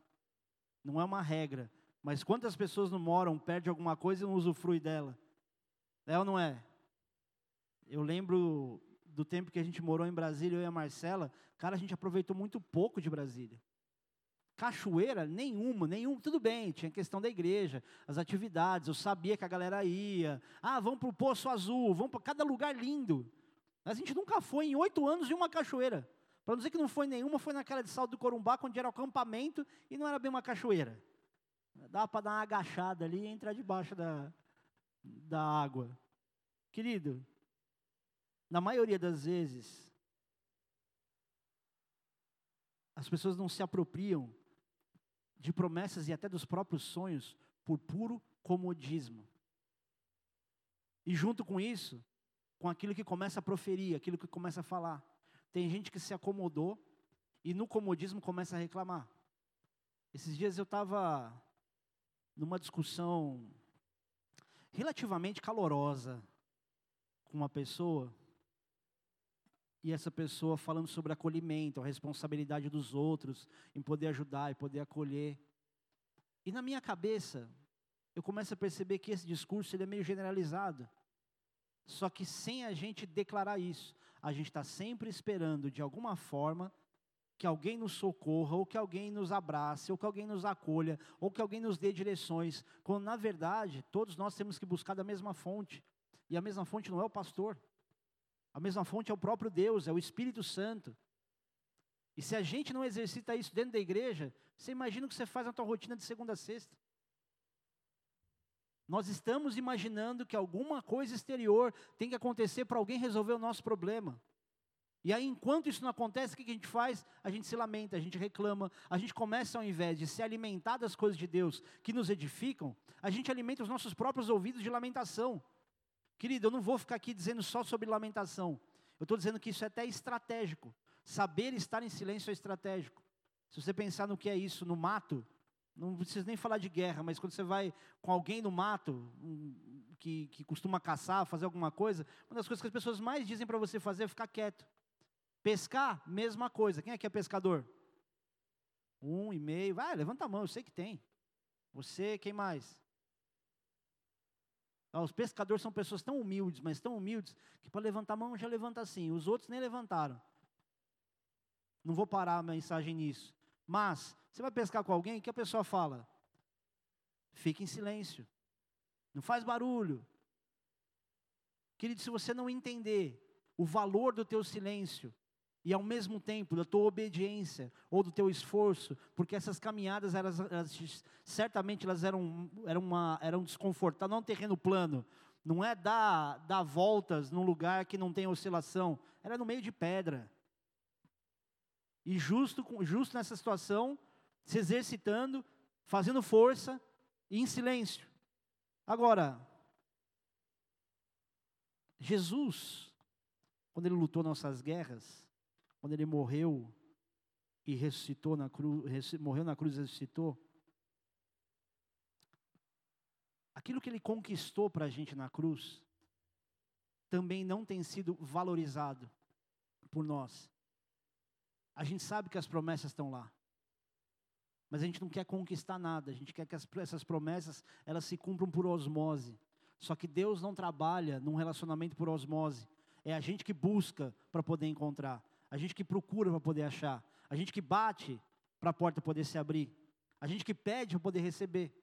Não é uma regra. Mas quantas pessoas não moram, perde alguma coisa e não usufrui dela? É ou não é? Eu lembro do tempo que a gente morou em Brasília, eu e a Marcela, cara, a gente aproveitou muito pouco de Brasília. Cachoeira, nenhuma, nenhum, tudo bem, tinha questão da igreja, as atividades, eu sabia que a galera ia. Ah, vamos para o Poço Azul, vamos para cada lugar lindo. A gente nunca foi em oito anos em uma cachoeira. Para não dizer que não foi nenhuma, foi naquela de Salto do Corumbá, onde era o acampamento e não era bem uma cachoeira. Dava para dar uma agachada ali e entrar debaixo da, da água. Querido, na maioria das vezes, as pessoas não se apropriam de promessas e até dos próprios sonhos por puro comodismo. E junto com isso, com aquilo que começa a proferir, aquilo que começa a falar. Tem gente que se acomodou e no comodismo começa a reclamar. Esses dias eu estava numa discussão relativamente calorosa com uma pessoa e essa pessoa falando sobre acolhimento, a responsabilidade dos outros, em poder ajudar e poder acolher. E na minha cabeça, eu começo a perceber que esse discurso ele é meio generalizado. Só que sem a gente declarar isso, a gente está sempre esperando, de alguma forma, que alguém nos socorra, ou que alguém nos abrace, ou que alguém nos acolha, ou que alguém nos dê direções, quando na verdade todos nós temos que buscar da mesma fonte, e a mesma fonte não é o pastor, a mesma fonte é o próprio Deus, é o Espírito Santo. E se a gente não exercita isso dentro da igreja, você imagina o que você faz na tua rotina de segunda a sexta. Nós estamos imaginando que alguma coisa exterior tem que acontecer para alguém resolver o nosso problema. E aí, enquanto isso não acontece, o que a gente faz? A gente se lamenta, a gente reclama, a gente começa, ao invés de se alimentar das coisas de Deus que nos edificam, a gente alimenta os nossos próprios ouvidos de lamentação. Querido, eu não vou ficar aqui dizendo só sobre lamentação. Eu estou dizendo que isso é até estratégico. Saber estar em silêncio é estratégico. Se você pensar no que é isso no mato, não precisa nem falar de guerra, mas quando você vai com alguém no mato, que, que costuma caçar, fazer alguma coisa, uma das coisas que as pessoas mais dizem para você fazer é ficar quieto. Pescar, mesma coisa. Quem aqui é pescador? Um e meio. Vai, levanta a mão, eu sei que tem. Você, quem mais? Ah, os pescadores são pessoas tão humildes, mas tão humildes, que para levantar a mão já levanta assim. Os outros nem levantaram. Não vou parar a mensagem nisso. Mas, você vai pescar com alguém, que a pessoa fala? Fique em silêncio. Não faz barulho. Querido, se você não entender o valor do teu silêncio, e ao mesmo tempo da tua obediência ou do teu esforço, porque essas caminhadas elas, elas, certamente elas eram eram uma eram desconfortáveis, não um terreno plano, não é dar, dar voltas num lugar que não tem oscilação, era no meio de pedra. E justo justo nessa situação, se exercitando, fazendo força e em silêncio. Agora, Jesus, quando ele lutou nossas guerras, quando ele morreu e ressuscitou na cruz, morreu na cruz e ressuscitou, aquilo que ele conquistou para a gente na cruz, também não tem sido valorizado por nós. A gente sabe que as promessas estão lá. Mas a gente não quer conquistar nada, a gente quer que as, essas promessas elas se cumpram por osmose. Só que Deus não trabalha num relacionamento por osmose. É a gente que busca para poder encontrar a gente que procura para poder achar, a gente que bate para a porta poder se abrir, a gente que pede para poder receber.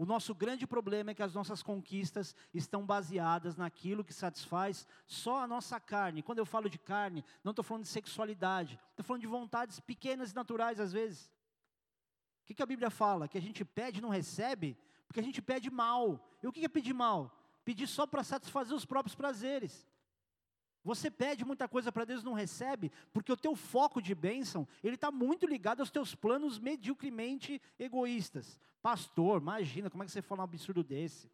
O nosso grande problema é que as nossas conquistas estão baseadas naquilo que satisfaz só a nossa carne. Quando eu falo de carne, não estou falando de sexualidade, estou falando de vontades pequenas e naturais às vezes. O que, que, a Bíblia fala? Que a gente pede e não recebe, porque a gente pede mal. E o que é pedir mal? Pedir só para satisfazer os próprios prazeres. Você pede muita coisa para Deus e não recebe, porque o teu foco de bênção, ele está muito ligado aos teus planos mediocremente egoístas. Pastor, imagina, como é que você fala um absurdo desse?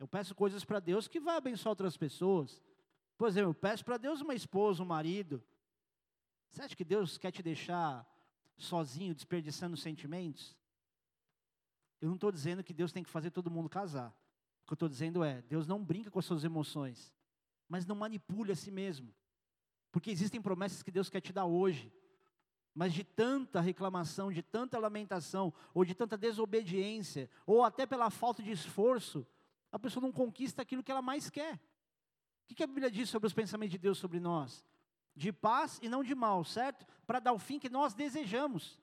Eu peço coisas para Deus que vai abençoar outras pessoas. Por exemplo, eu peço para Deus uma esposa, um marido. Você acha que Deus quer te deixar sozinho, desperdiçando sentimentos? Eu não estou dizendo que Deus tem que fazer todo mundo casar. O que eu estou dizendo é, Deus não brinca com as suas emoções mas não manipule a si mesmo. Porque existem promessas que Deus quer te dar hoje. Mas de tanta reclamação, de tanta lamentação, ou de tanta desobediência, ou até pela falta de esforço, a pessoa não conquista aquilo que ela mais quer. O que a Bíblia diz sobre os pensamentos de Deus sobre nós? De paz e não de mal, certo? Para dar o fim que nós desejamos.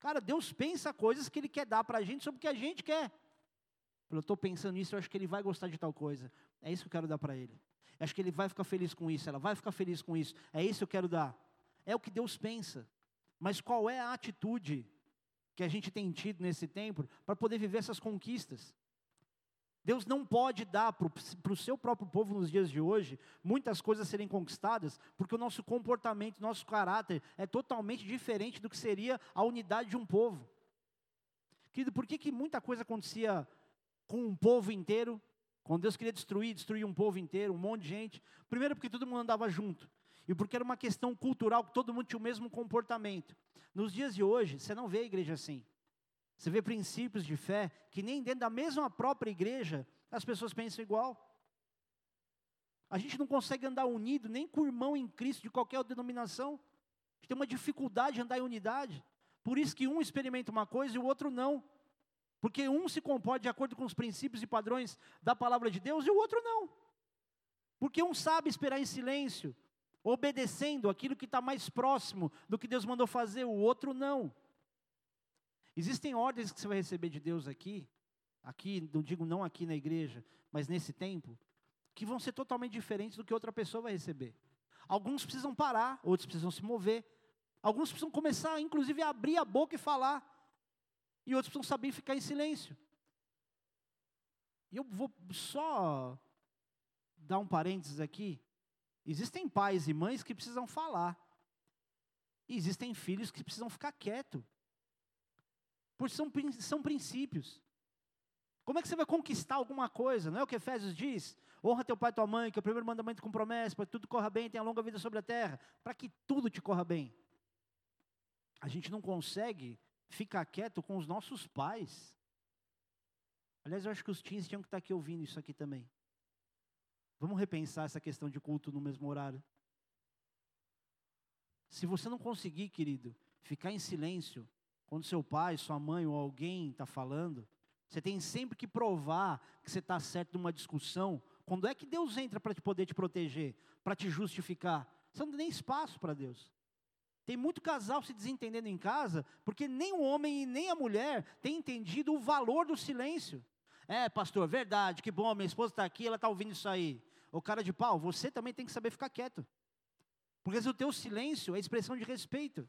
Cara, Deus pensa coisas que Ele quer dar para a gente sobre o que a gente quer. Eu estou pensando nisso, eu acho que Ele vai gostar de tal coisa. É isso que eu quero dar para Ele. Acho que ele vai ficar feliz com isso, ela vai ficar feliz com isso. É isso que eu quero dar. É o que Deus pensa. Mas qual é a atitude que a gente tem tido nesse tempo para poder viver essas conquistas? Deus não pode dar para o seu próprio povo nos dias de hoje muitas coisas serem conquistadas, porque o nosso comportamento, nosso caráter é totalmente diferente do que seria a unidade de um povo. Querido, por que, que muita coisa acontecia com um povo inteiro quando Deus queria destruir, destruir um povo inteiro, um monte de gente. Primeiro porque todo mundo andava junto. E porque era uma questão cultural, que todo mundo tinha o mesmo comportamento. Nos dias de hoje, você não vê a igreja assim. Você vê princípios de fé que nem dentro da mesma própria igreja as pessoas pensam igual. A gente não consegue andar unido nem com o irmão em Cristo de qualquer denominação. A gente tem uma dificuldade de andar em unidade. Por isso que um experimenta uma coisa e o outro não. Porque um se comporta de acordo com os princípios e padrões da palavra de Deus e o outro não. Porque um sabe esperar em silêncio, obedecendo aquilo que está mais próximo do que Deus mandou fazer, o outro não. Existem ordens que você vai receber de Deus aqui, aqui, não digo não aqui na igreja, mas nesse tempo, que vão ser totalmente diferentes do que outra pessoa vai receber. Alguns precisam parar, outros precisam se mover. Alguns precisam começar, inclusive, a abrir a boca e falar. E outros precisam saber ficar em silêncio. E eu vou só dar um parênteses aqui. Existem pais e mães que precisam falar. E existem filhos que precisam ficar quietos. Porque são, são princípios. Como é que você vai conquistar alguma coisa? Não é o que Efésios diz? Honra teu pai e tua mãe, que é o primeiro mandamento com promessa, para que tudo corra bem, tenha longa vida sobre a terra, para que tudo te corra bem. A gente não consegue ficar quieto com os nossos pais. Aliás, eu acho que os teens tinham que estar aqui ouvindo isso aqui também. Vamos repensar essa questão de culto no mesmo horário. Se você não conseguir, querido, ficar em silêncio quando seu pai, sua mãe ou alguém está falando, você tem sempre que provar que você está certo numa discussão. Quando é que Deus entra para te poder te proteger, para te justificar? Você não tem nem espaço para Deus. Tem muito casal se desentendendo em casa, porque nem o homem e nem a mulher têm entendido o valor do silêncio. É, pastor, verdade, que bom, minha esposa está aqui, ela está ouvindo isso aí. O cara de pau, você também tem que saber ficar quieto. Porque o teu silêncio é expressão de respeito.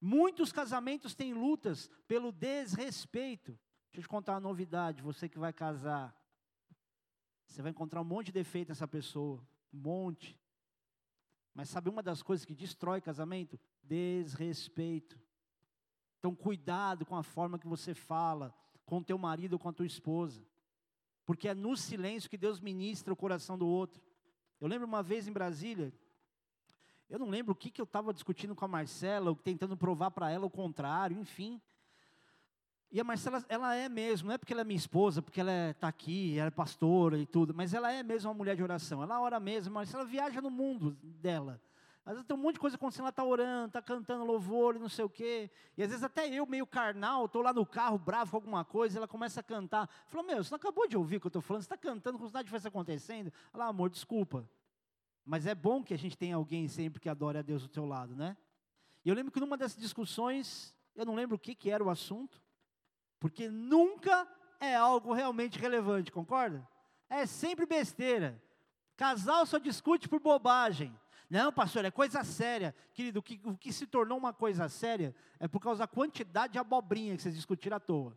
Muitos casamentos têm lutas pelo desrespeito. Deixa eu te contar uma novidade, você que vai casar. Você vai encontrar um monte de defeito nessa pessoa, um monte. Mas sabe uma das coisas que destrói casamento? Desrespeito. Então cuidado com a forma que você fala com teu marido ou com a tua esposa. Porque é no silêncio que Deus ministra o coração do outro. Eu lembro uma vez em Brasília, eu não lembro o que, que eu estava discutindo com a Marcela, tentando provar para ela o contrário, enfim. E a Marcela, ela é mesmo, não é porque ela é minha esposa, porque ela está aqui, ela é pastora e tudo, mas ela é mesmo uma mulher de oração. Ela ora mesmo, mas ela viaja no mundo dela. Às vezes tem um monte de coisa acontecendo, ela está orando, está cantando louvor e não sei o quê. E às vezes até eu, meio carnal, estou lá no carro, bravo com alguma coisa, ela começa a cantar. Falou, meu, você não acabou de ouvir o que eu estou falando, você está cantando como se nada estivesse acontecendo. Ela, amor, desculpa. Mas é bom que a gente tenha alguém sempre que adore a Deus do teu lado, né? E eu lembro que numa dessas discussões, eu não lembro o que, que era o assunto, porque nunca é algo realmente relevante, concorda? É sempre besteira. Casal só discute por bobagem. Não, pastor, é coisa séria. Querido, o que, o que se tornou uma coisa séria é por causa da quantidade de abobrinha que vocês discutiram à toa.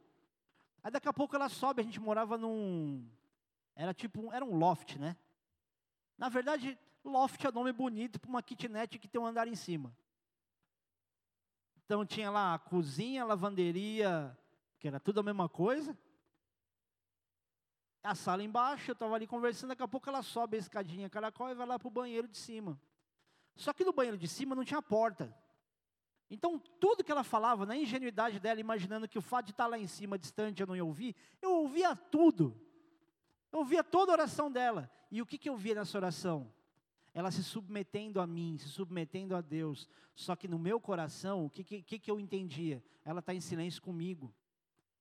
Aí daqui a pouco ela sobe, a gente morava num. Era tipo, era um loft, né? Na verdade, loft é nome bonito para uma kitnet que tem um andar em cima. Então tinha lá a cozinha, lavanderia, que era tudo a mesma coisa. A sala embaixo, eu estava ali conversando, daqui a pouco ela sobe a escadinha caracol e vai lá para o banheiro de cima. Só que no banheiro de cima não tinha porta. Então, tudo que ela falava, na ingenuidade dela, imaginando que o fato de estar lá em cima, distante, eu não ia ouvir, eu ouvia tudo. Eu ouvia toda a oração dela. E o que, que eu via nessa oração? Ela se submetendo a mim, se submetendo a Deus. Só que no meu coração, o que, que, que eu entendia? Ela está em silêncio comigo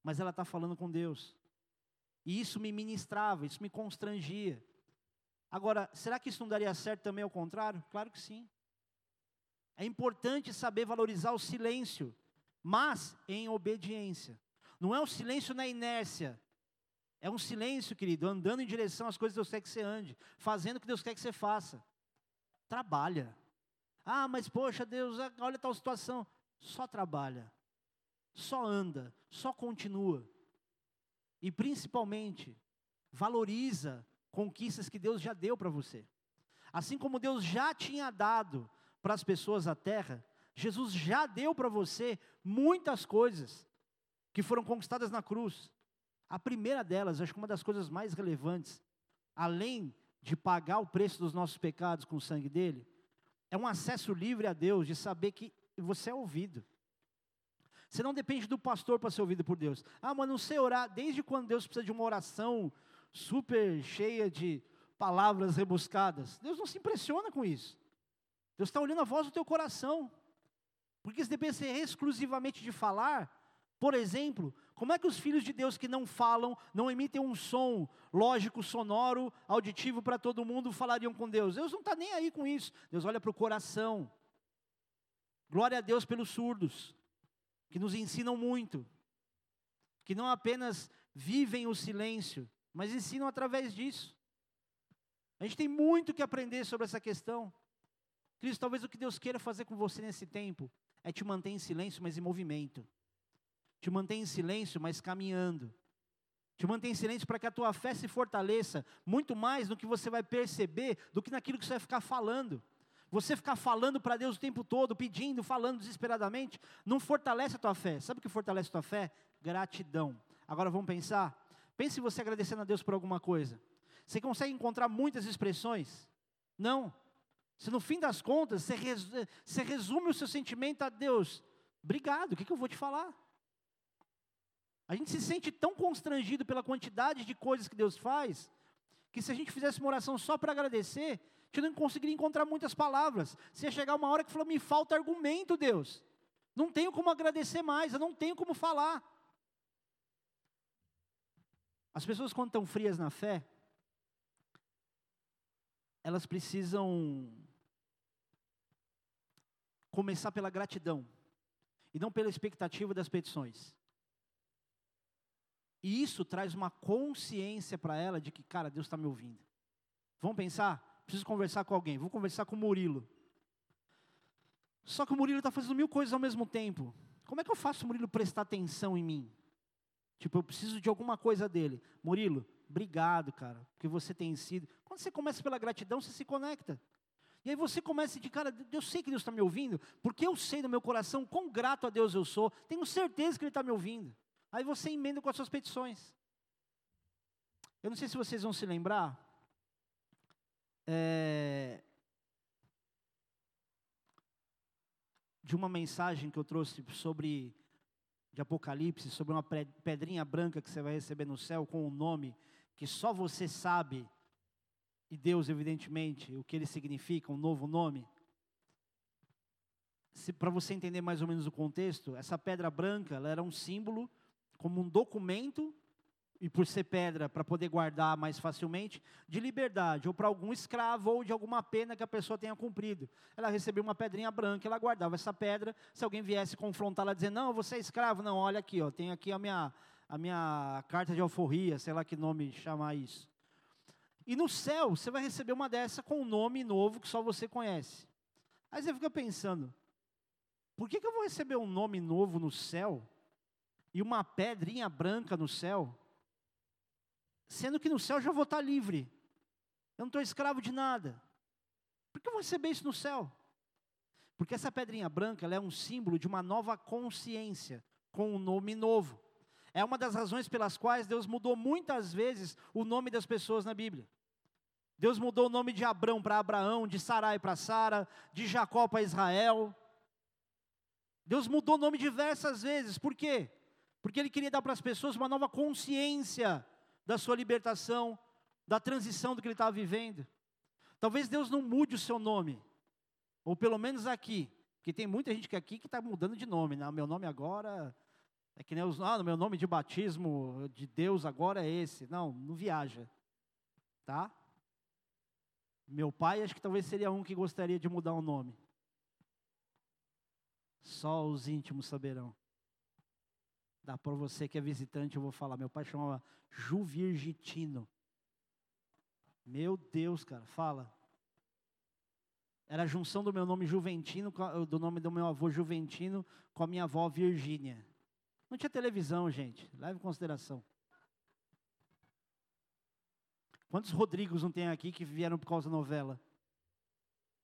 mas ela está falando com Deus. E isso me ministrava, isso me constrangia. Agora, será que isso não daria certo também ao contrário? Claro que sim. É importante saber valorizar o silêncio, mas em obediência. Não é um silêncio na inércia. É um silêncio, querido, andando em direção às coisas que Deus quer que você ande, fazendo o que Deus quer que você faça. Trabalha. Ah, mas poxa, Deus, olha tal situação. Só trabalha só anda, só continua. E principalmente, valoriza conquistas que Deus já deu para você. Assim como Deus já tinha dado para as pessoas a terra, Jesus já deu para você muitas coisas que foram conquistadas na cruz. A primeira delas, acho que uma das coisas mais relevantes, além de pagar o preço dos nossos pecados com o sangue dele, é um acesso livre a Deus, de saber que você é ouvido. Você não depende do pastor para ser ouvido por Deus. Ah, mas não sei orar. Desde quando Deus precisa de uma oração super cheia de palavras rebuscadas? Deus não se impressiona com isso. Deus está olhando a voz do teu coração. Porque se depende exclusivamente de falar, por exemplo, Como é que os filhos de Deus que não falam, não emitem um som lógico, sonoro, auditivo para todo mundo, falariam com Deus? Deus não está nem aí com isso. Deus olha para o coração. Glória a Deus pelos surdos, que nos ensinam muito, que não apenas vivem o silêncio, mas ensinam através disso. A gente tem muito que aprender sobre essa questão. Cristo, talvez o que Deus queira fazer com você nesse tempo é te manter em silêncio, mas em movimento. Te manter em silêncio, mas caminhando. Te manter em silêncio para que a tua fé se fortaleça muito mais no que você vai perceber do que naquilo que você vai ficar falando. Você ficar falando para Deus o tempo todo, pedindo, falando desesperadamente, não fortalece a tua fé. Sabe o que fortalece a tua fé? Gratidão. Agora vamos pensar? Pense você agradecendo a Deus por alguma coisa. Você consegue encontrar muitas expressões? Não. Se no fim das contas você, você resume o seu sentimento a Deus, obrigado, o que, que eu vou te falar? A gente se sente tão constrangido pela quantidade de coisas que Deus faz, que se a gente fizesse uma oração só para agradecer, gente não conseguiria encontrar muitas palavras. Se ia chegar uma hora que falou, me falta argumento, Deus. Não tenho como agradecer mais, eu não tenho como falar. As pessoas quando estão frias na fé, elas precisam começar pela gratidão e não pela expectativa das petições. E isso traz uma consciência para ela de que, cara, Deus está me ouvindo. Vamos pensar? Preciso conversar com alguém. Vou conversar com o Murilo. Só que o Murilo está fazendo mil coisas ao mesmo tempo. Como é que eu faço o Murilo prestar atenção em mim? Tipo, eu preciso de alguma coisa dele. Murilo, obrigado, cara, porque você tem sido. Quando você começa pela gratidão, você se conecta. E aí você começa de cara, eu sei que Deus está me ouvindo, porque eu sei no meu coração quão grato a Deus eu sou, tenho certeza que Ele está me ouvindo. Aí você emenda com as suas petições. Eu não sei se vocês vão se lembrar. É, de uma mensagem que eu trouxe sobre de Apocalipse, sobre uma pedrinha branca que você vai receber no céu com um nome que só você sabe, e Deus, evidentemente, o que ele significa, um novo nome. Para você entender mais ou menos o contexto, essa pedra branca ela era um símbolo, como um documento e por ser pedra, para poder guardar mais facilmente, de liberdade, ou para algum escravo, ou de alguma pena que a pessoa tenha cumprido. Ela recebeu uma pedrinha branca, ela guardava essa pedra, se alguém viesse confrontá-la, dizendo, não, você é escravo, não, olha aqui, ó, tem aqui a minha, a minha carta de alforria, sei lá que nome chamar isso. E no céu, você vai receber uma dessa com um nome novo que só você conhece. Aí você fica pensando, por que, que eu vou receber um nome novo no céu, e uma pedrinha branca no céu, sendo que no céu eu já vou estar livre. Eu não estou escravo de nada. Por que eu vou receber isso no céu? Porque essa pedrinha branca é um símbolo de uma nova consciência, com um nome novo. É uma das razões pelas quais Deus mudou muitas vezes o nome das pessoas na Bíblia. Deus mudou o nome de Abrão para Abraão, de Sarai para Sara, de Jacó para Israel. Deus mudou o nome diversas vezes. Por quê? Porque Ele queria dar para as pessoas uma nova consciência da sua libertação, da transição do que ele estava vivendo. Talvez Deus não mude o seu nome, ou pelo menos aqui, porque tem muita gente aqui que está mudando de nome, né? Meu nome agora é que nem os, ah, meu nome de batismo de Deus agora é esse. Não, não viaja, tá? Meu pai acho que talvez seria um que gostaria de mudar o nome. Só os íntimos saberão. Dá para você que é visitante, eu vou falar. Meu pai chamava Juvirgitino. Meu Deus, cara, fala. Era a junção do meu nome Juventino, do nome do meu avô Juventino, com a minha avó Virgínia. Não tinha televisão, gente. Leve em consideração. Quantos Rodrigos não tem aqui que vieram por causa da novela?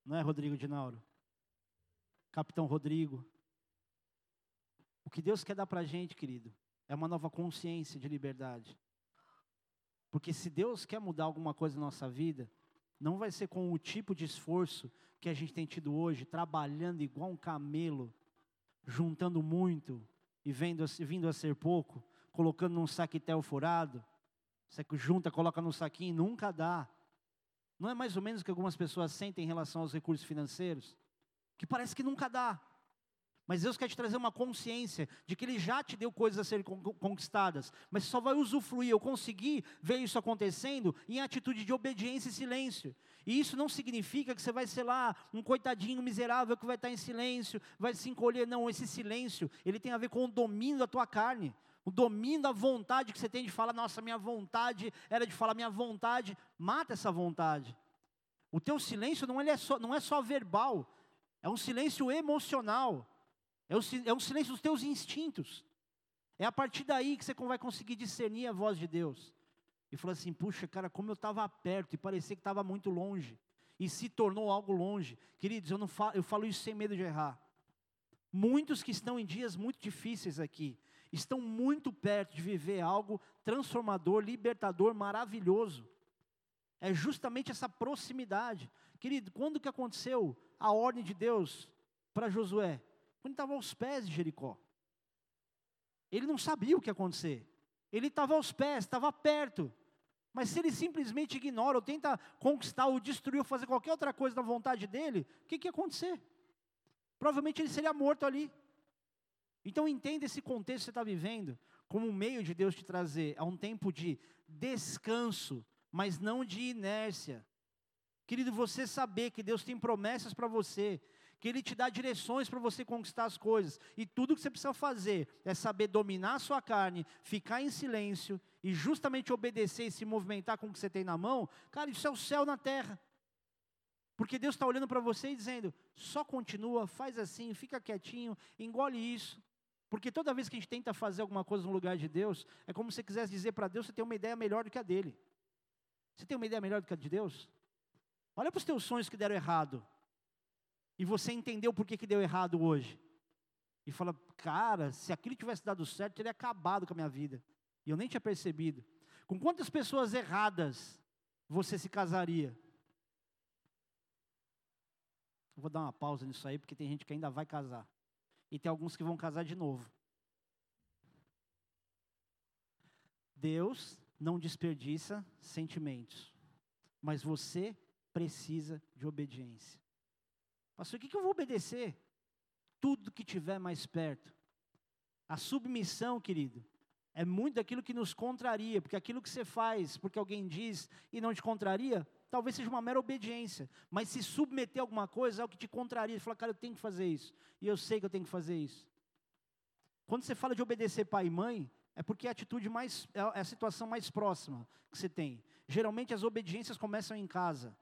Não é Rodrigo de Nauro? Capitão Rodrigo. O que Deus quer dar para a gente, querido, é uma nova consciência de liberdade. Porque se Deus quer mudar alguma coisa na nossa vida, não vai ser com o tipo de esforço que a gente tem tido hoje, trabalhando igual um camelo, juntando muito e vendo, vindo a ser pouco, colocando num saquetel furado, você junta, coloca no saquinho, nunca dá. Não é mais ou menos o que algumas pessoas sentem em relação aos recursos financeiros? Que parece que nunca dá. Mas Deus quer te trazer uma consciência de que Ele já te deu coisas a serem conquistadas, mas você só vai usufruir ou conseguir ver isso acontecendo em atitude de obediência e silêncio. E isso não significa que você vai ser lá um coitadinho miserável que vai estar em silêncio, vai se encolher. Não, esse silêncio, ele tem a ver com o domínio da tua carne, o domínio da vontade que você tem de falar, nossa, minha vontade era de falar, minha vontade, mata essa vontade. O teu silêncio não é só, não é só verbal, é um silêncio emocional. É, é um silêncio dos teus instintos. É a partir daí que você vai conseguir discernir a voz de Deus. E falou assim: puxa, cara, como eu estava perto e parecia que estava muito longe. E se tornou algo longe. Queridos, eu, não falo, eu falo isso sem medo de errar. Muitos que estão em dias muito difíceis aqui, estão muito perto de viver algo transformador, libertador, maravilhoso. É justamente essa proximidade. Querido, quando que aconteceu a ordem de Deus para Josué? Estava aos pés de Jericó. Ele não sabia o que ia acontecer. Ele estava aos pés, estava perto. Mas se ele simplesmente ignora ou tenta conquistar ou destruir ou fazer qualquer outra coisa na vontade dele, o que, que ia acontecer? Provavelmente ele seria morto ali. Então entenda esse contexto que você está vivendo como um meio de Deus te trazer a um tempo de descanso, mas não de inércia. Querido, você saber que Deus tem promessas para você, que Ele te dá direções para você conquistar as coisas. E tudo que você precisa fazer é saber dominar a sua carne, ficar em silêncio e justamente obedecer e se movimentar com o que você tem na mão. Cara, isso é o céu na terra. Porque Deus está olhando para você e dizendo: só continua, faz assim, fica quietinho, engole isso. Porque toda vez que a gente tenta fazer alguma coisa no lugar de Deus, é como se você quisesse dizer para Deus: você tem uma ideia melhor do que a dele. Você tem uma ideia melhor do que a de Deus? Olha para os teus sonhos que deram errado e você entendeu por que, que deu errado hoje. E fala, cara, se aquilo tivesse dado certo, teria acabado com a minha vida. E eu nem tinha percebido. Com quantas pessoas erradas você se casaria? Eu vou dar uma pausa nisso aí, porque tem gente que ainda vai casar. E tem alguns que vão casar de novo. Deus não desperdiça sentimentos, mas você precisa de obediência. Pastor, o que, eu vou obedecer? Tudo que tiver mais perto. A submissão, querido, é muito daquilo que nos contraria, porque aquilo que você faz porque alguém diz e não te contraria, talvez seja uma mera obediência, mas se submeter a alguma coisa é o que te contraria. Você fala, cara, eu tenho que fazer isso, e eu sei que eu tenho que fazer isso. Quando você fala de obedecer pai e mãe, é porque é a atitude mais, é a situação mais próxima que você tem. Geralmente as obediências começam em casa.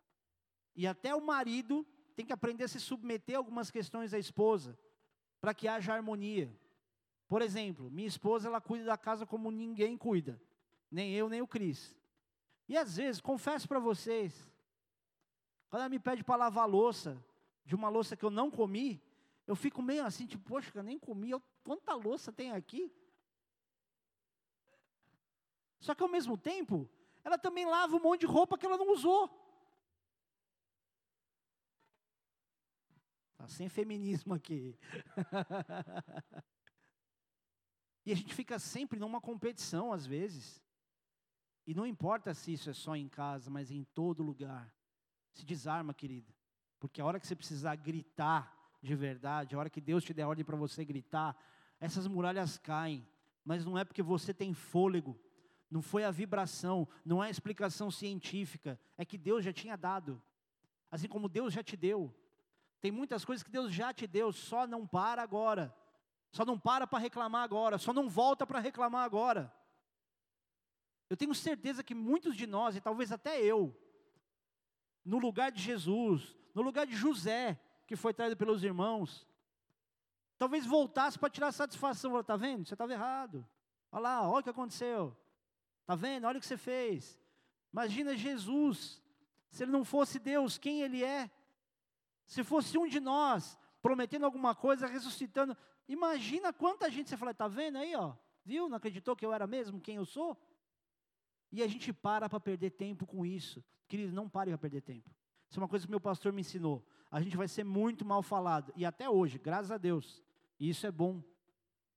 E até o marido tem que aprender a se submeter a algumas questões da esposa, para que haja harmonia. Por exemplo, minha esposa ela cuida da casa como ninguém cuida, nem eu nem o Cris. E às vezes, confesso para vocês, quando ela me pede para lavar louça, de uma louça que eu não comi, eu fico meio assim, tipo, poxa, eu nem comi, eu, quanta louça tem aqui? Só que ao mesmo tempo, ela também lava um monte de roupa que ela não usou. Tá sem feminismo aqui. <laughs> e a gente fica sempre numa competição, às vezes. E não importa se isso é só em casa, mas em todo lugar. Se desarma, querida. Porque a hora que você precisar gritar de verdade, a hora que Deus te der ordem para você gritar, essas muralhas caem. Mas não é porque você tem fôlego, não foi a vibração, não é a explicação científica, é que Deus já tinha dado. Assim como Deus já te deu. Tem muitas coisas que Deus já te deu, só não para agora. Só não para para reclamar agora, só não volta para reclamar agora. Eu tenho certeza que muitos de nós, e talvez até eu, no lugar de Jesus, no lugar de José, que foi traído pelos irmãos, talvez voltasse para tirar satisfação. Está vendo? Você estava errado. Olha lá, olha o que aconteceu. Está vendo? Olha o que você fez. Imagina Jesus, se ele não fosse Deus, quem ele é? Se fosse um de nós prometendo alguma coisa, ressuscitando, imagina quanta gente você fala, está vendo aí, ó? Viu? Não acreditou que eu era mesmo quem eu sou? E a gente para para perder tempo com isso. Querido, não pare para perder tempo. Isso é uma coisa que meu pastor me ensinou. A gente vai ser muito mal falado. E até hoje, graças a Deus. E isso é bom.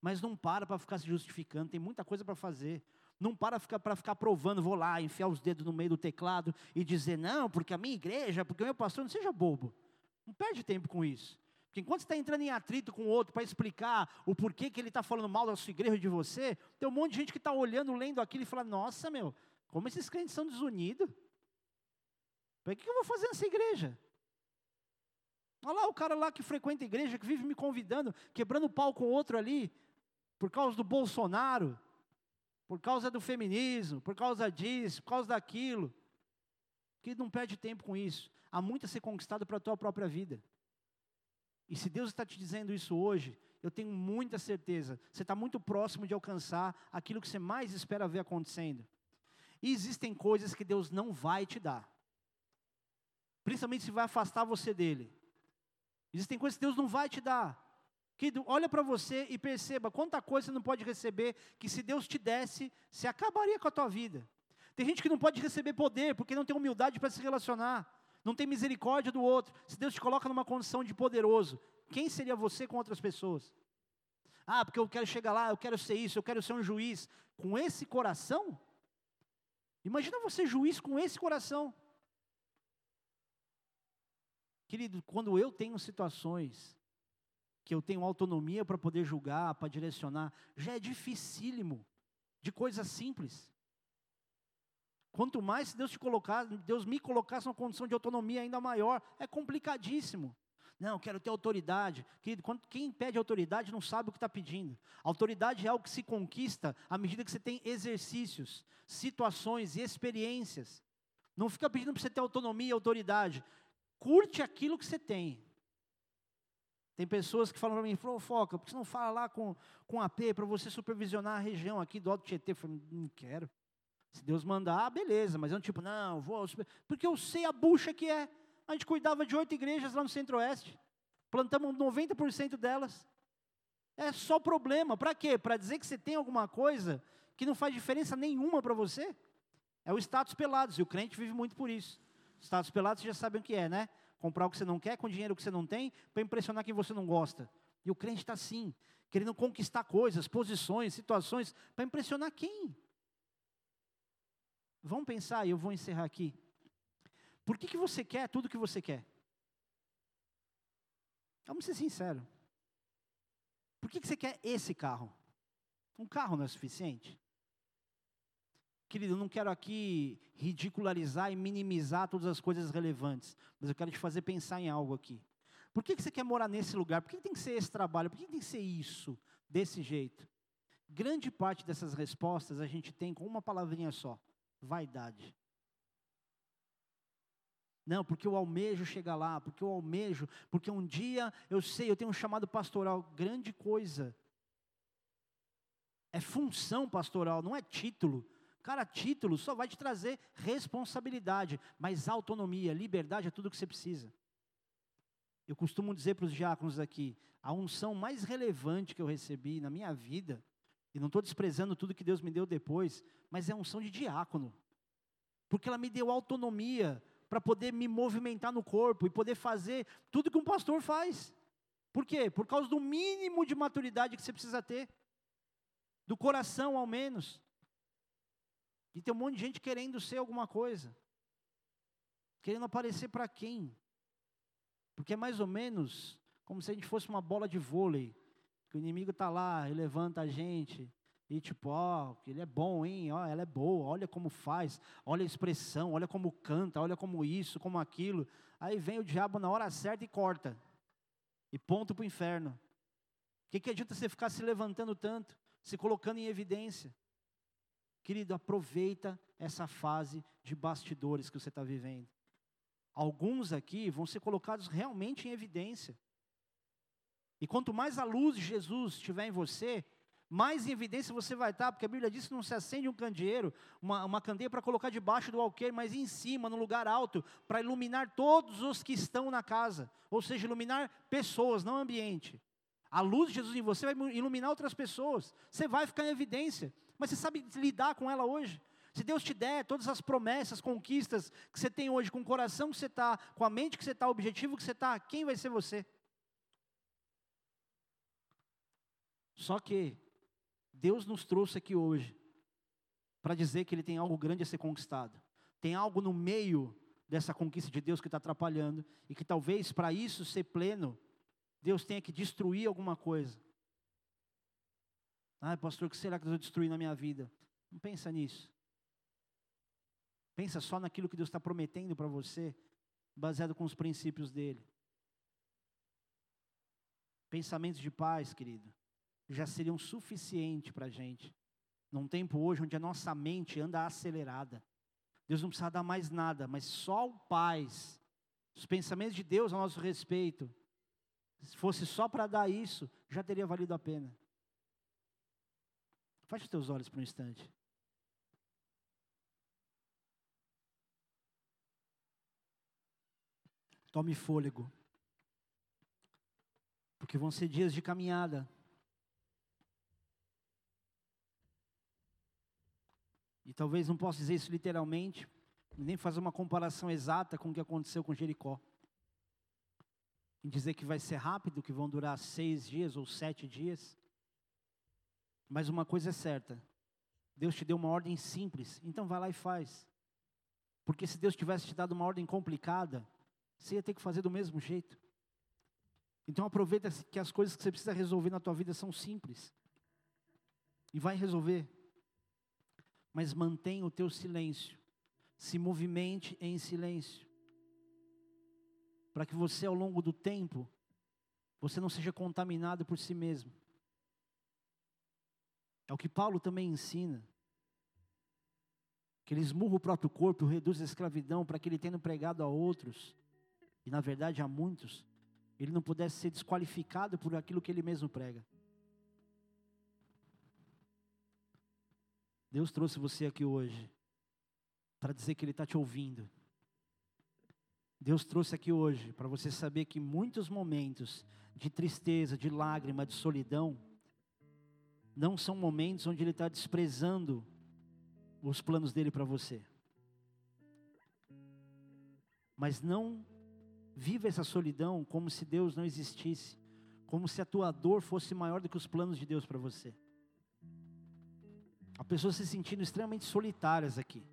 Mas não para para ficar se justificando. Tem muita coisa para fazer. Não para para ficar provando, vou lá, enfiar os dedos no meio do teclado e dizer, não, porque a minha igreja, porque o meu pastor, não seja bobo. Não perde tempo com isso. Porque enquanto você está entrando em atrito com o outro para explicar o porquê que ele está falando mal da sua igreja de você, tem um monte de gente que está olhando, lendo aquilo e fala, nossa meu, como esses crentes são desunidos. Para que eu vou fazer nessa igreja? Olha lá o cara lá que frequenta a igreja, que vive me convidando, quebrando pau com outro ali, por causa do Bolsonaro, por causa do feminismo, por causa disso, por causa daquilo. Que não perde tempo com isso. Há muito a ser conquistado para a tua própria vida. E se Deus está te dizendo isso hoje, eu tenho muita certeza, você está muito próximo de alcançar aquilo que você mais espera ver acontecendo. E existem coisas que Deus não vai te dar, principalmente se vai afastar você dele. Existem coisas que Deus não vai te dar. Que olha para você e perceba quanta coisa você não pode receber, que se Deus te desse, você acabaria com a tua vida. Tem gente que não pode receber poder porque não tem humildade para se relacionar, não tem misericórdia do outro. Se Deus te coloca numa condição de poderoso, quem seria você com outras pessoas? Ah, porque eu quero chegar lá, eu quero ser isso, eu quero ser um juiz. Com esse coração? Imagina você juiz com esse coração. Querido, quando eu tenho situações que eu tenho autonomia para poder julgar, para direcionar, já é dificílimo de coisas simples. Quanto mais se Deus te colocar, Deus me colocasse numa condição de autonomia ainda maior, é complicadíssimo. Não, quero ter autoridade. Querido, quem pede autoridade não sabe o que está pedindo. Autoridade é algo que se conquista à medida que você tem exercícios, situações e experiências. Não fica pedindo para você ter autonomia e autoridade. Curte aquilo que você tem. Tem pessoas que falam para mim, foca, por que você não fala lá com, com AP para você supervisionar a região aqui do Alto Tietê? Eu falo, não quero. Se Deus mandar, beleza, mas eu não tipo, não, vou. Porque eu sei a bucha que é. A gente cuidava de oito igrejas lá no Centro-Oeste. Plantamos 90% delas. É só problema. Para quê? Para dizer que você tem alguma coisa que não faz diferença nenhuma para você? É o status pelados, e o crente vive muito por isso. Status pelados, vocês já sabem o que é, né? Comprar o que você não quer com dinheiro que você não tem, para impressionar quem você não gosta. E o crente está assim, querendo conquistar coisas, posições, situações, para impressionar quem? Vamos pensar, e eu vou encerrar aqui. Por que, que você quer tudo que você quer? Vamos ser sinceros. Por que, que você quer esse carro? Um carro não é suficiente? Querido, eu não quero aqui ridicularizar e minimizar todas as coisas relevantes, mas eu quero te fazer pensar em algo aqui. Por que, que você quer morar nesse lugar? Por que, que tem que ser esse trabalho? Por que, que tem que ser isso, desse jeito? Grande parte dessas respostas a gente tem com uma palavrinha só: vaidade. Não, porque eu almejo chegar lá, porque eu almejo, porque um dia eu sei, eu tenho um chamado pastoral, grande coisa. É função pastoral, não é título. Cara, título só vai te trazer responsabilidade, mas autonomia, liberdade é tudo que você precisa. Eu costumo dizer para os diáconos aqui, a unção mais relevante que eu recebi na minha vida, e não estou desprezando tudo que Deus me deu depois, mas é unção de diácono, porque ela me deu autonomia para poder me movimentar no corpo e poder fazer tudo que um pastor faz. Por quê? Por causa do mínimo de maturidade que você precisa ter, do coração ao menos. E tem um monte de gente querendo ser alguma coisa. Querendo aparecer para quem? Porque é mais ou menos como se a gente fosse uma bola de vôlei. Que o inimigo está lá e levanta a gente. E tipo, ó, ele é bom, hein? Ó, ela é boa, olha como faz, olha a expressão, olha como canta, olha como isso, como aquilo. Aí vem o diabo na hora certa e corta. E ponto para o inferno. O que, que adianta você ficar se levantando tanto, se colocando em evidência? Querido, aproveita essa fase de bastidores que você está vivendo. Alguns aqui vão ser colocados realmente em evidência. E quanto mais a luz de Jesus estiver em você, mais em evidência você vai estar, porque a Bíblia diz que não se acende um candeeiro, uma, uma candeia para colocar debaixo do alqueire, mas em cima, no lugar alto, para iluminar todos os que estão na casa. Ou seja, iluminar pessoas, não ambiente. A luz de Jesus em você vai iluminar outras pessoas. Você vai ficar em evidência mas você sabe lidar com ela hoje? Se Deus te der todas as promessas, conquistas que você tem hoje, com o coração que você está, com a mente que você está, o objetivo que você está, quem vai ser você? Só que Deus nos trouxe aqui hoje para dizer que Ele tem algo grande a ser conquistado. Tem algo no meio dessa conquista de Deus que está atrapalhando e que talvez para isso ser pleno, Deus tenha que destruir alguma coisa. Ah, pastor, o que será que Deus vai destruir na minha vida? Não pensa nisso. Pensa só naquilo que Deus está prometendo para você, baseado com os princípios dele. Pensamentos de paz, querido, já seriam suficientes para a gente. Num tempo hoje onde a nossa mente anda acelerada. Deus não precisa dar mais nada, mas só o paz. Os pensamentos de Deus a nosso respeito. Se fosse só para dar isso, já teria valido a pena. Feche os teus olhos por um instante. Tome fôlego. Porque vão ser dias de caminhada. E talvez não possa dizer isso literalmente, nem fazer uma comparação exata com o que aconteceu com Jericó. Em dizer que vai ser rápido, que vão durar seis dias ou sete dias. Mas uma coisa é certa: Deus te deu uma ordem simples, então vai lá e faz. Porque se Deus tivesse te dado uma ordem complicada, você ia ter que fazer do mesmo jeito. Então aproveita que as coisas que você precisa resolver na tua vida são simples. E vai resolver mas mantenha o teu silêncio. Se movimente em silêncio. Para que você, ao longo do tempo, você não seja contaminado por si mesmo. É o que Paulo também ensina. Que ele esmurra o próprio corpo, reduz a escravidão, para que ele tendo pregado a outros, e na verdade a muitos, ele não pudesse ser desqualificado por aquilo que ele mesmo prega. Deus trouxe você aqui hoje para dizer que Ele está te ouvindo. Deus trouxe aqui hoje para você saber que muitos momentos de tristeza, de lágrima, de solidão, não são momentos onde Ele está desprezando os planos dele para você. Mas não viva essa solidão como se Deus não existisse, como se a tua dor fosse maior do que os planos de Deus para você. Há pessoas se sentindo extremamente solitárias aqui.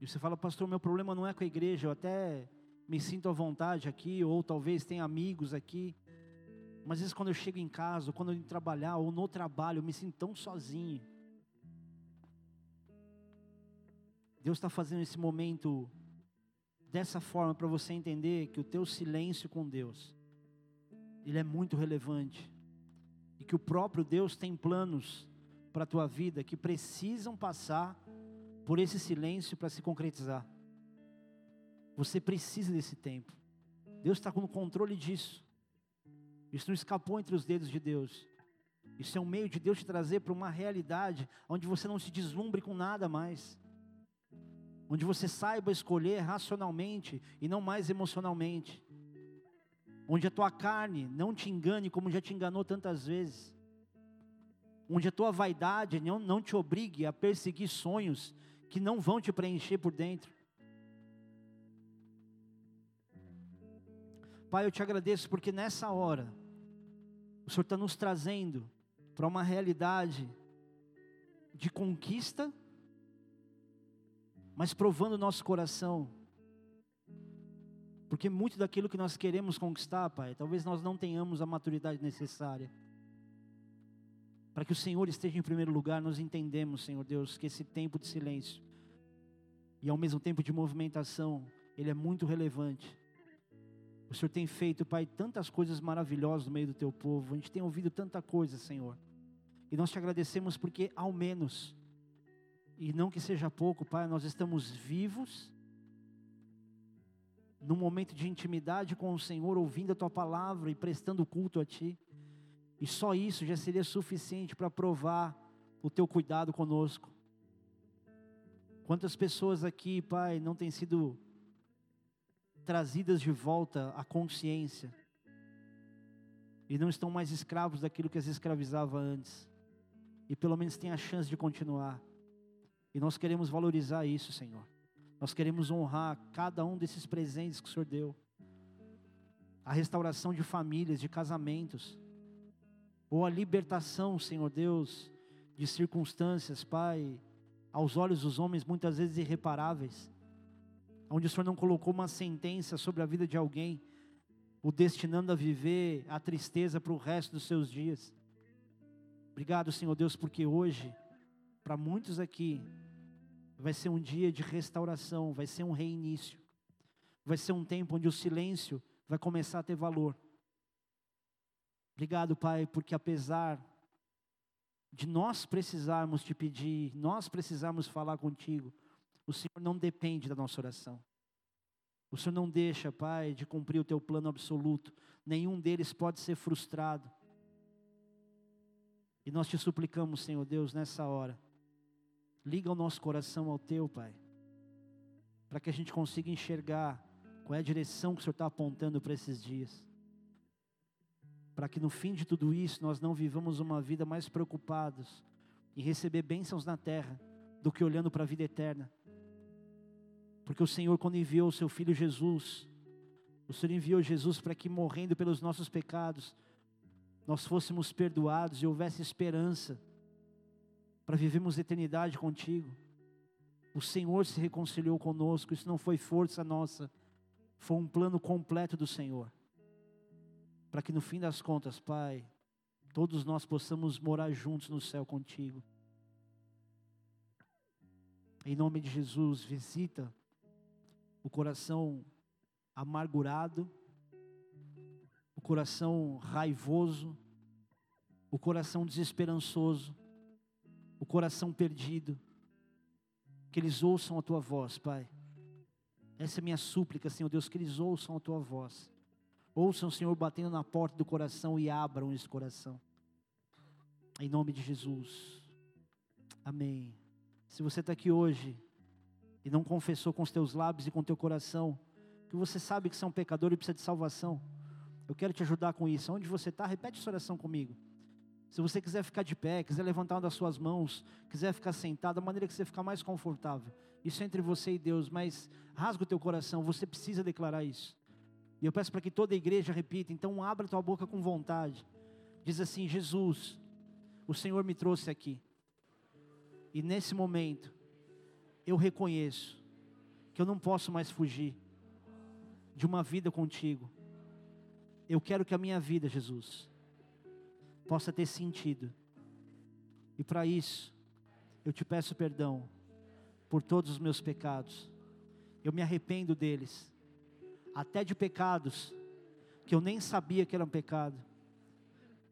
E você fala, pastor, meu problema não é com a igreja, eu até me sinto à vontade aqui, ou talvez tenha amigos aqui. Mas às vezes quando eu chego em casa, ou quando eu trabalhar, ou no trabalho, eu me sinto tão sozinho. Deus está fazendo esse momento dessa forma para você entender que o teu silêncio com Deus, ele é muito relevante. E que o próprio Deus tem planos para a tua vida que precisam passar por esse silêncio para se concretizar. Você precisa desse tempo. Deus está com o controle disso. Isso não escapou entre os dedos de Deus. Isso é um meio de Deus te trazer para uma realidade onde você não se deslumbre com nada mais. Onde você saiba escolher racionalmente e não mais emocionalmente. Onde a tua carne não te engane como já te enganou tantas vezes onde a tua vaidade não, não te obrigue a perseguir sonhos que não vão te preencher por dentro. Pai, eu te agradeço porque nessa hora, o Senhor está nos trazendo para uma realidade de conquista, mas provando o nosso coração. Porque muito daquilo que nós queremos conquistar, Pai, talvez nós não tenhamos a maturidade necessária para que o Senhor esteja em primeiro lugar, nós entendemos, Senhor Deus, que esse tempo de silêncio e ao mesmo tempo de movimentação, ele é muito relevante. O Senhor tem feito, Pai, tantas coisas maravilhosas no meio do teu povo. A gente tem ouvido tanta coisa, Senhor. E nós te agradecemos porque ao menos e não que seja pouco, Pai, nós estamos vivos num momento de intimidade com o Senhor, ouvindo a tua palavra e prestando culto a ti. E só isso já seria suficiente para provar o teu cuidado conosco. Quantas pessoas aqui, Pai, não têm sido trazidas de volta à consciência e não estão mais escravos daquilo que as escravizava antes, e pelo menos têm a chance de continuar. E nós queremos valorizar isso, Senhor. Nós queremos honrar cada um desses presentes que o Senhor deu. A restauração de famílias, de casamentos ou a libertação, Senhor Deus, de circunstâncias, Pai, aos olhos dos homens muitas vezes irreparáveis, onde o Senhor não colocou uma sentença sobre a vida de alguém, o destinando a viver a tristeza para o resto dos seus dias. Obrigado, Senhor Deus, porque hoje, para muitos aqui, vai ser um dia de restauração, vai ser um reinício, vai ser um tempo onde o silêncio vai começar a ter valor. Obrigado, Pai, porque apesar de nós precisarmos te pedir, nós precisarmos falar contigo, o Senhor não depende da nossa oração. O Senhor não deixa, Pai, de cumprir o teu plano absoluto. Nenhum deles pode ser frustrado. E nós te suplicamos, Senhor Deus, nessa hora, liga o nosso coração ao teu, Pai, para que a gente consiga enxergar qual é a direção que o Senhor está apontando para esses dias. Para que no fim de tudo isso nós não vivamos uma vida mais preocupados em receber bênçãos na terra do que olhando para a vida eterna. Porque o Senhor, quando enviou o seu filho Jesus, o Senhor enviou Jesus para que morrendo pelos nossos pecados, nós fôssemos perdoados e houvesse esperança para vivermos eternidade contigo. O Senhor se reconciliou conosco, isso não foi força nossa, foi um plano completo do Senhor. Para que no fim das contas, Pai, todos nós possamos morar juntos no céu contigo. Em nome de Jesus, visita o coração amargurado, o coração raivoso, o coração desesperançoso, o coração perdido. Que eles ouçam a tua voz, Pai. Essa é a minha súplica, Senhor Deus, que eles ouçam a tua voz. Ouçam, Senhor, batendo na porta do coração e abram esse coração. Em nome de Jesus. Amém. Se você está aqui hoje e não confessou com os teus lábios e com o teu coração, que você sabe que você é um pecador e precisa de salvação, eu quero te ajudar com isso. Onde você está, repete essa oração comigo. Se você quiser ficar de pé, quiser levantar uma das suas mãos, quiser ficar sentado, da maneira que você ficar mais confortável. Isso é entre você e Deus, mas rasga o teu coração, você precisa declarar isso. E eu peço para que toda a igreja repita, então abra tua boca com vontade. Diz assim: Jesus, o Senhor me trouxe aqui. E nesse momento, eu reconheço que eu não posso mais fugir de uma vida contigo. Eu quero que a minha vida, Jesus, possa ter sentido. E para isso, eu te peço perdão por todos os meus pecados. Eu me arrependo deles, até de pecados que eu nem sabia que eram pecado,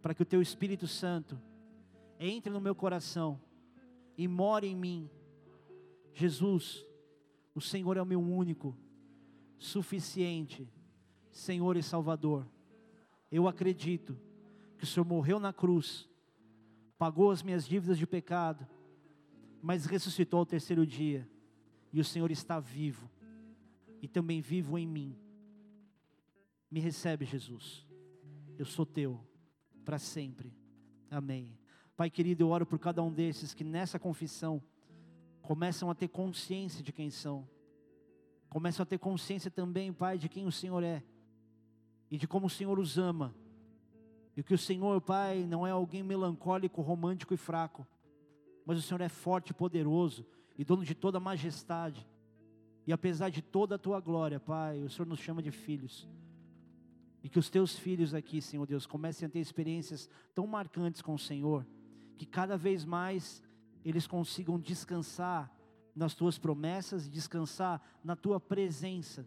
para que o teu Espírito Santo entre no meu coração e more em mim Jesus, o Senhor é o meu único, suficiente Senhor e Salvador. Eu acredito que o Senhor morreu na cruz, pagou as minhas dívidas de pecado, mas ressuscitou ao terceiro dia, e o Senhor está vivo, e também vivo em mim. Me recebe, Jesus, eu sou teu para sempre. Amém. Pai querido, eu oro por cada um desses que nessa confissão, começam a ter consciência de quem são, começam a ter consciência também, Pai, de quem o Senhor é e de como o Senhor os ama, e que o Senhor, Pai, não é alguém melancólico, romântico e fraco, mas o Senhor é forte e poderoso e dono de toda a majestade. E apesar de toda a tua glória, Pai, o Senhor nos chama de filhos. E que os teus filhos aqui, Senhor Deus, comecem a ter experiências tão marcantes com o Senhor, que cada vez mais eles consigam descansar nas tuas promessas, descansar na tua presença.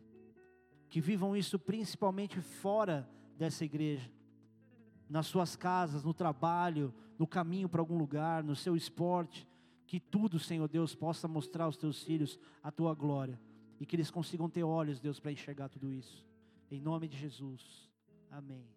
Que vivam isso principalmente fora dessa igreja, nas suas casas, no trabalho, no caminho para algum lugar, no seu esporte. Que tudo, Senhor Deus, possa mostrar aos teus filhos a tua glória e que eles consigam ter olhos, Deus, para enxergar tudo isso. Em nome de Jesus. Amém.